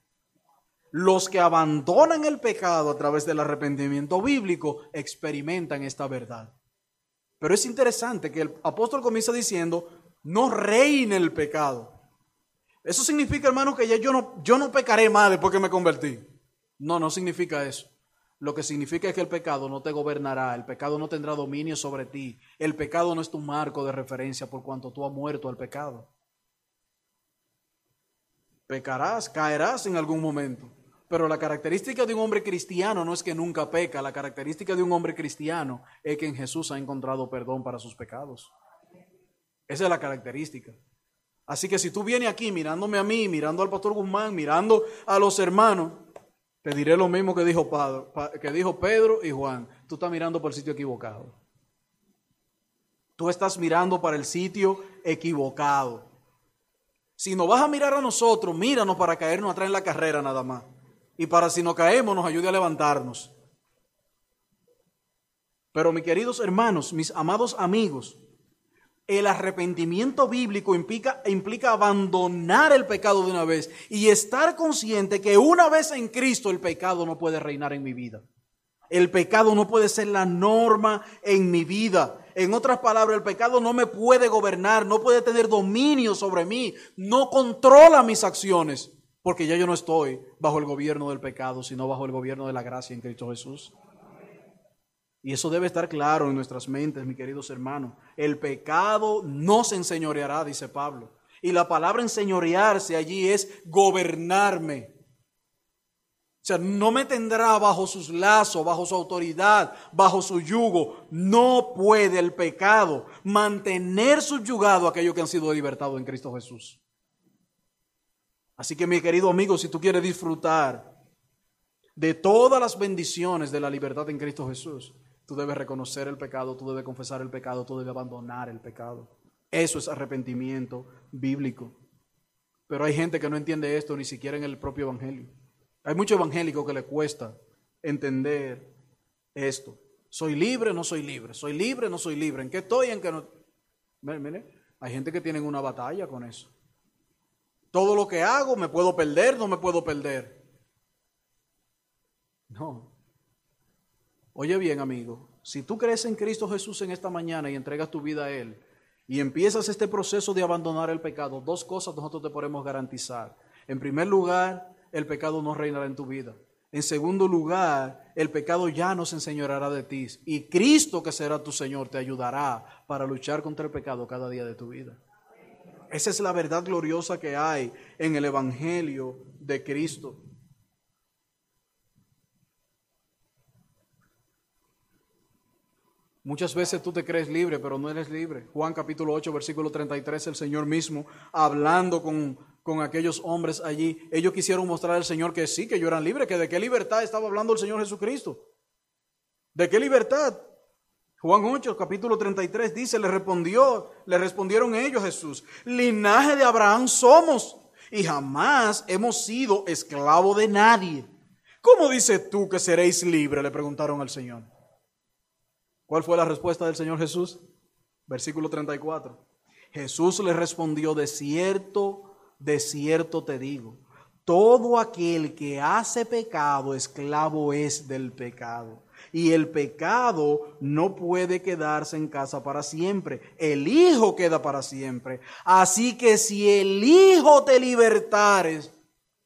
Los que abandonan el pecado a través del arrepentimiento bíblico experimentan esta verdad. Pero es interesante que el apóstol comienza diciendo, no reine el pecado. Eso significa, hermano, que ya yo no, yo no pecaré más después que me convertí. No, no significa eso. Lo que significa es que el pecado no te gobernará, el pecado no tendrá dominio sobre ti. El pecado no es tu marco de referencia por cuanto tú has muerto al pecado. Pecarás, caerás en algún momento. Pero la característica de un hombre cristiano no es que nunca peca, la característica de un hombre cristiano es que en Jesús ha encontrado perdón para sus pecados. Esa es la característica. Así que si tú vienes aquí mirándome a mí, mirando al pastor Guzmán, mirando a los hermanos, te diré lo mismo que dijo, Pedro, que dijo Pedro y Juan. Tú estás mirando por el sitio equivocado. Tú estás mirando para el sitio equivocado. Si nos vas a mirar a nosotros, míranos para caernos atrás en la carrera nada más. Y para si nos caemos, nos ayude a levantarnos. Pero mis queridos hermanos, mis amados amigos, el arrepentimiento bíblico implica, implica, abandonar el pecado de una vez y estar consciente que una vez en Cristo el pecado no puede reinar en mi vida. El pecado no puede ser la norma en mi vida. En otras palabras, el pecado no me puede gobernar, no puede tener dominio sobre mí, no controla mis acciones, porque ya yo no estoy bajo el gobierno del pecado, sino bajo el gobierno de la gracia en Cristo Jesús. Y eso debe estar claro en nuestras mentes, mis queridos hermanos. El pecado no se enseñoreará, dice Pablo. Y la palabra enseñorearse allí es gobernarme. O sea, no me tendrá bajo sus lazos, bajo su autoridad, bajo su yugo. No puede el pecado mantener subyugado a aquellos que han sido libertados en Cristo Jesús. Así que mi querido amigo, si tú quieres disfrutar de todas las bendiciones de la libertad en Cristo Jesús, Tú debes reconocer el pecado, tú debes confesar el pecado, tú debes abandonar el pecado. Eso es arrepentimiento bíblico. Pero hay gente que no entiende esto ni siquiera en el propio Evangelio. Hay muchos evangélicos que le cuesta entender esto. Soy libre, no soy libre. Soy libre, no soy libre. ¿En qué estoy? ¿En qué no? Mire, hay gente que tiene una batalla con eso. Todo lo que hago, me puedo perder, no me puedo perder. No. Oye bien, amigo, si tú crees en Cristo Jesús en esta mañana y entregas tu vida a Él y empiezas este proceso de abandonar el pecado, dos cosas nosotros te podemos garantizar. En primer lugar, el pecado no reinará en tu vida. En segundo lugar, el pecado ya no se enseñoreará de ti. Y Cristo, que será tu Señor, te ayudará para luchar contra el pecado cada día de tu vida. Esa es la verdad gloriosa que hay en el Evangelio de Cristo. Muchas veces tú te crees libre, pero no eres libre. Juan capítulo 8, versículo 33, el Señor mismo hablando con, con aquellos hombres allí, ellos quisieron mostrar al Señor que sí, que ellos eran libres, que de qué libertad estaba hablando el Señor Jesucristo. ¿De qué libertad? Juan 8, capítulo 33 dice, le respondió, le respondieron ellos Jesús, linaje de Abraham somos y jamás hemos sido esclavo de nadie. ¿Cómo dices tú que seréis libres? Le preguntaron al Señor. ¿Cuál fue la respuesta del Señor Jesús? Versículo 34. Jesús le respondió, de cierto, de cierto te digo, todo aquel que hace pecado, esclavo es del pecado. Y el pecado no puede quedarse en casa para siempre. El Hijo queda para siempre. Así que si el Hijo te libertares,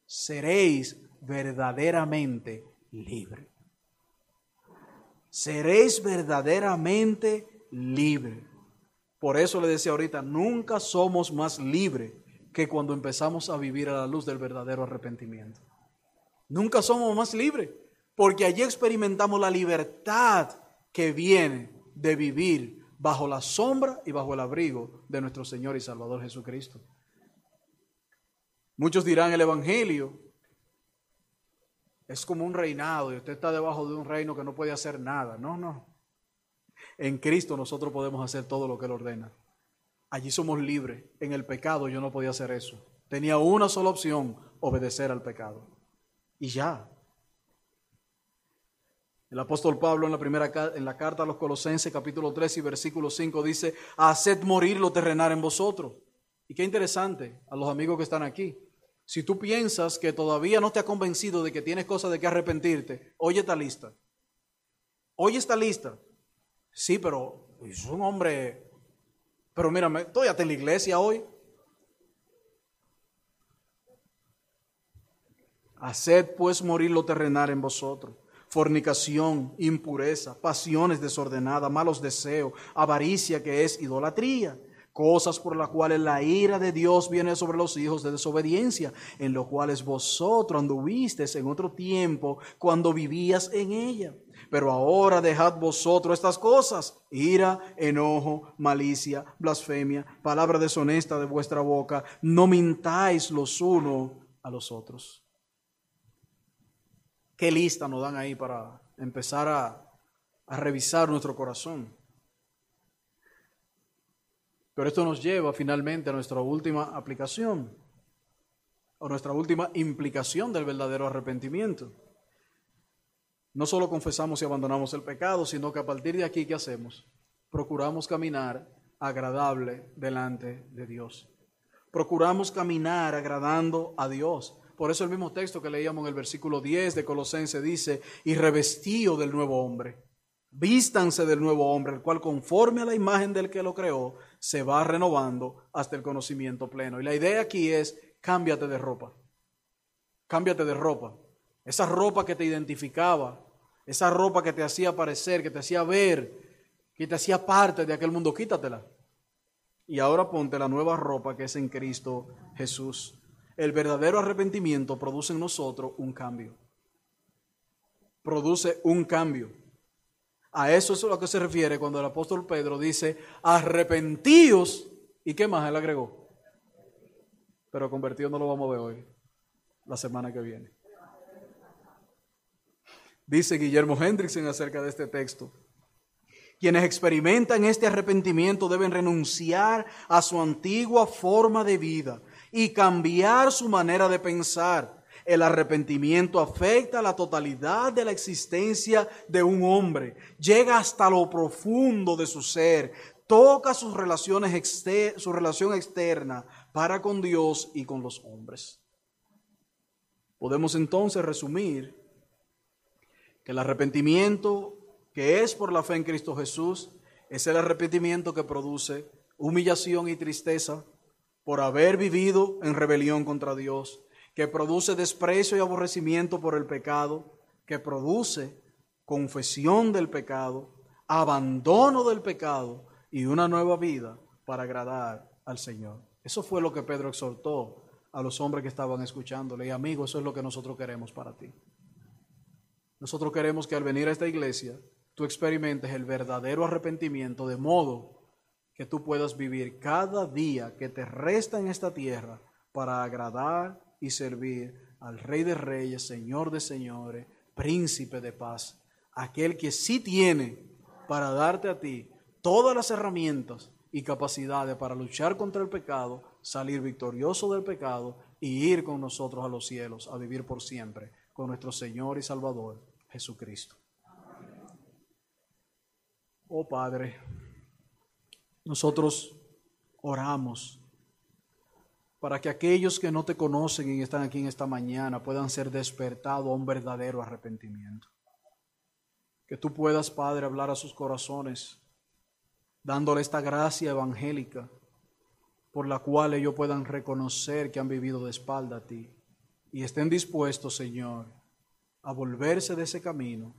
seréis verdaderamente libres seréis verdaderamente libres. Por eso le decía ahorita, nunca somos más libres que cuando empezamos a vivir a la luz del verdadero arrepentimiento. Nunca somos más libres, porque allí experimentamos la libertad que viene de vivir bajo la sombra y bajo el abrigo de nuestro Señor y Salvador Jesucristo. Muchos dirán el Evangelio es como un reinado y usted está debajo de un reino que no puede hacer nada. No, no. En Cristo nosotros podemos hacer todo lo que Él ordena. Allí somos libres. En el pecado yo no podía hacer eso. Tenía una sola opción, obedecer al pecado. Y ya. El apóstol Pablo en la primera en la carta a los Colosenses capítulo 3 y versículo 5 dice, "Haced morir lo terrenal en vosotros." Y qué interesante a los amigos que están aquí. Si tú piensas que todavía no te ha convencido de que tienes cosas de que arrepentirte, oye esta lista. Oye esta lista. Sí, pero es un hombre. Pero mírame, estoy hasta en la iglesia hoy. Haced pues morir lo terrenal en vosotros. Fornicación, impureza, pasiones desordenadas, malos deseos, avaricia que es idolatría cosas por las cuales la ira de Dios viene sobre los hijos de desobediencia, en los cuales vosotros anduvisteis en otro tiempo cuando vivías en ella. Pero ahora dejad vosotros estas cosas, ira, enojo, malicia, blasfemia, palabra deshonesta de vuestra boca, no mintáis los unos a los otros. ¿Qué lista nos dan ahí para empezar a, a revisar nuestro corazón? Pero esto nos lleva finalmente a nuestra última aplicación, o nuestra última implicación del verdadero arrepentimiento. No solo confesamos y abandonamos el pecado, sino que a partir de aquí, ¿qué hacemos? Procuramos caminar agradable delante de Dios. Procuramos caminar agradando a Dios. Por eso el mismo texto que leíamos en el versículo 10 de Colosense dice, y revestido del nuevo hombre. Vístanse del nuevo hombre, el cual conforme a la imagen del que lo creó, se va renovando hasta el conocimiento pleno. Y la idea aquí es, cámbiate de ropa. Cámbiate de ropa. Esa ropa que te identificaba, esa ropa que te hacía aparecer, que te hacía ver, que te hacía parte de aquel mundo, quítatela. Y ahora ponte la nueva ropa que es en Cristo Jesús. El verdadero arrepentimiento produce en nosotros un cambio. Produce un cambio. A eso es a lo que se refiere cuando el apóstol Pedro dice, arrepentíos. ¿Y qué más él agregó? Pero convertido no lo vamos a ver hoy, la semana que viene. Dice Guillermo Hendrickson acerca de este texto. Quienes experimentan este arrepentimiento deben renunciar a su antigua forma de vida y cambiar su manera de pensar El arrepentimiento afecta la totalidad de la existencia de un hombre, llega hasta lo profundo de su ser, toca sus relaciones su relación externa para con Dios y con los hombres. Podemos entonces resumir que el arrepentimiento que es por la fe en Cristo Jesús es el arrepentimiento que produce humillación y tristeza por haber vivido en rebelión contra Dios, que produce desprecio y aborrecimiento por el pecado, que produce confesión del pecado, abandono del pecado y una nueva vida para agradar al Señor. Eso fue lo que Pedro exhortó a los hombres que estaban escuchándole. Y amigo, eso es lo que nosotros queremos para ti. Nosotros queremos que al venir a esta iglesia tú experimentes el verdadero arrepentimiento de modo que tú puedas vivir cada día que te resta en esta tierra para agradar y servir al Rey de Reyes, Señor de Señores, Príncipe de paz, aquel que sí tiene para darte a ti todas las herramientas y capacidades para luchar contra el pecado, salir victorioso del pecado y ir con nosotros a los cielos a vivir por siempre con nuestro Señor y Salvador Jesucristo. Oh Padre, nosotros oramos para que aquellos que no te conocen y están aquí en esta mañana puedan ser despertados a un verdadero arrepentimiento. Que tú puedas, Padre, hablar a sus corazones, dándole esta gracia evangélica por la cual ellos puedan reconocer que han vivido de espalda a ti y estén dispuestos, Señor, a volverse de ese camino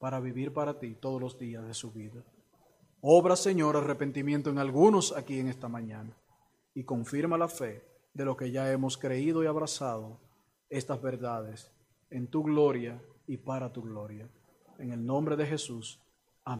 para vivir para ti todos los días de su vida. Obra, Señor, arrepentimiento en algunos aquí en esta mañana y confirma la fe de lo que ya hemos creído y abrazado estas verdades en tu gloria y para tu gloria. En el nombre de Jesús.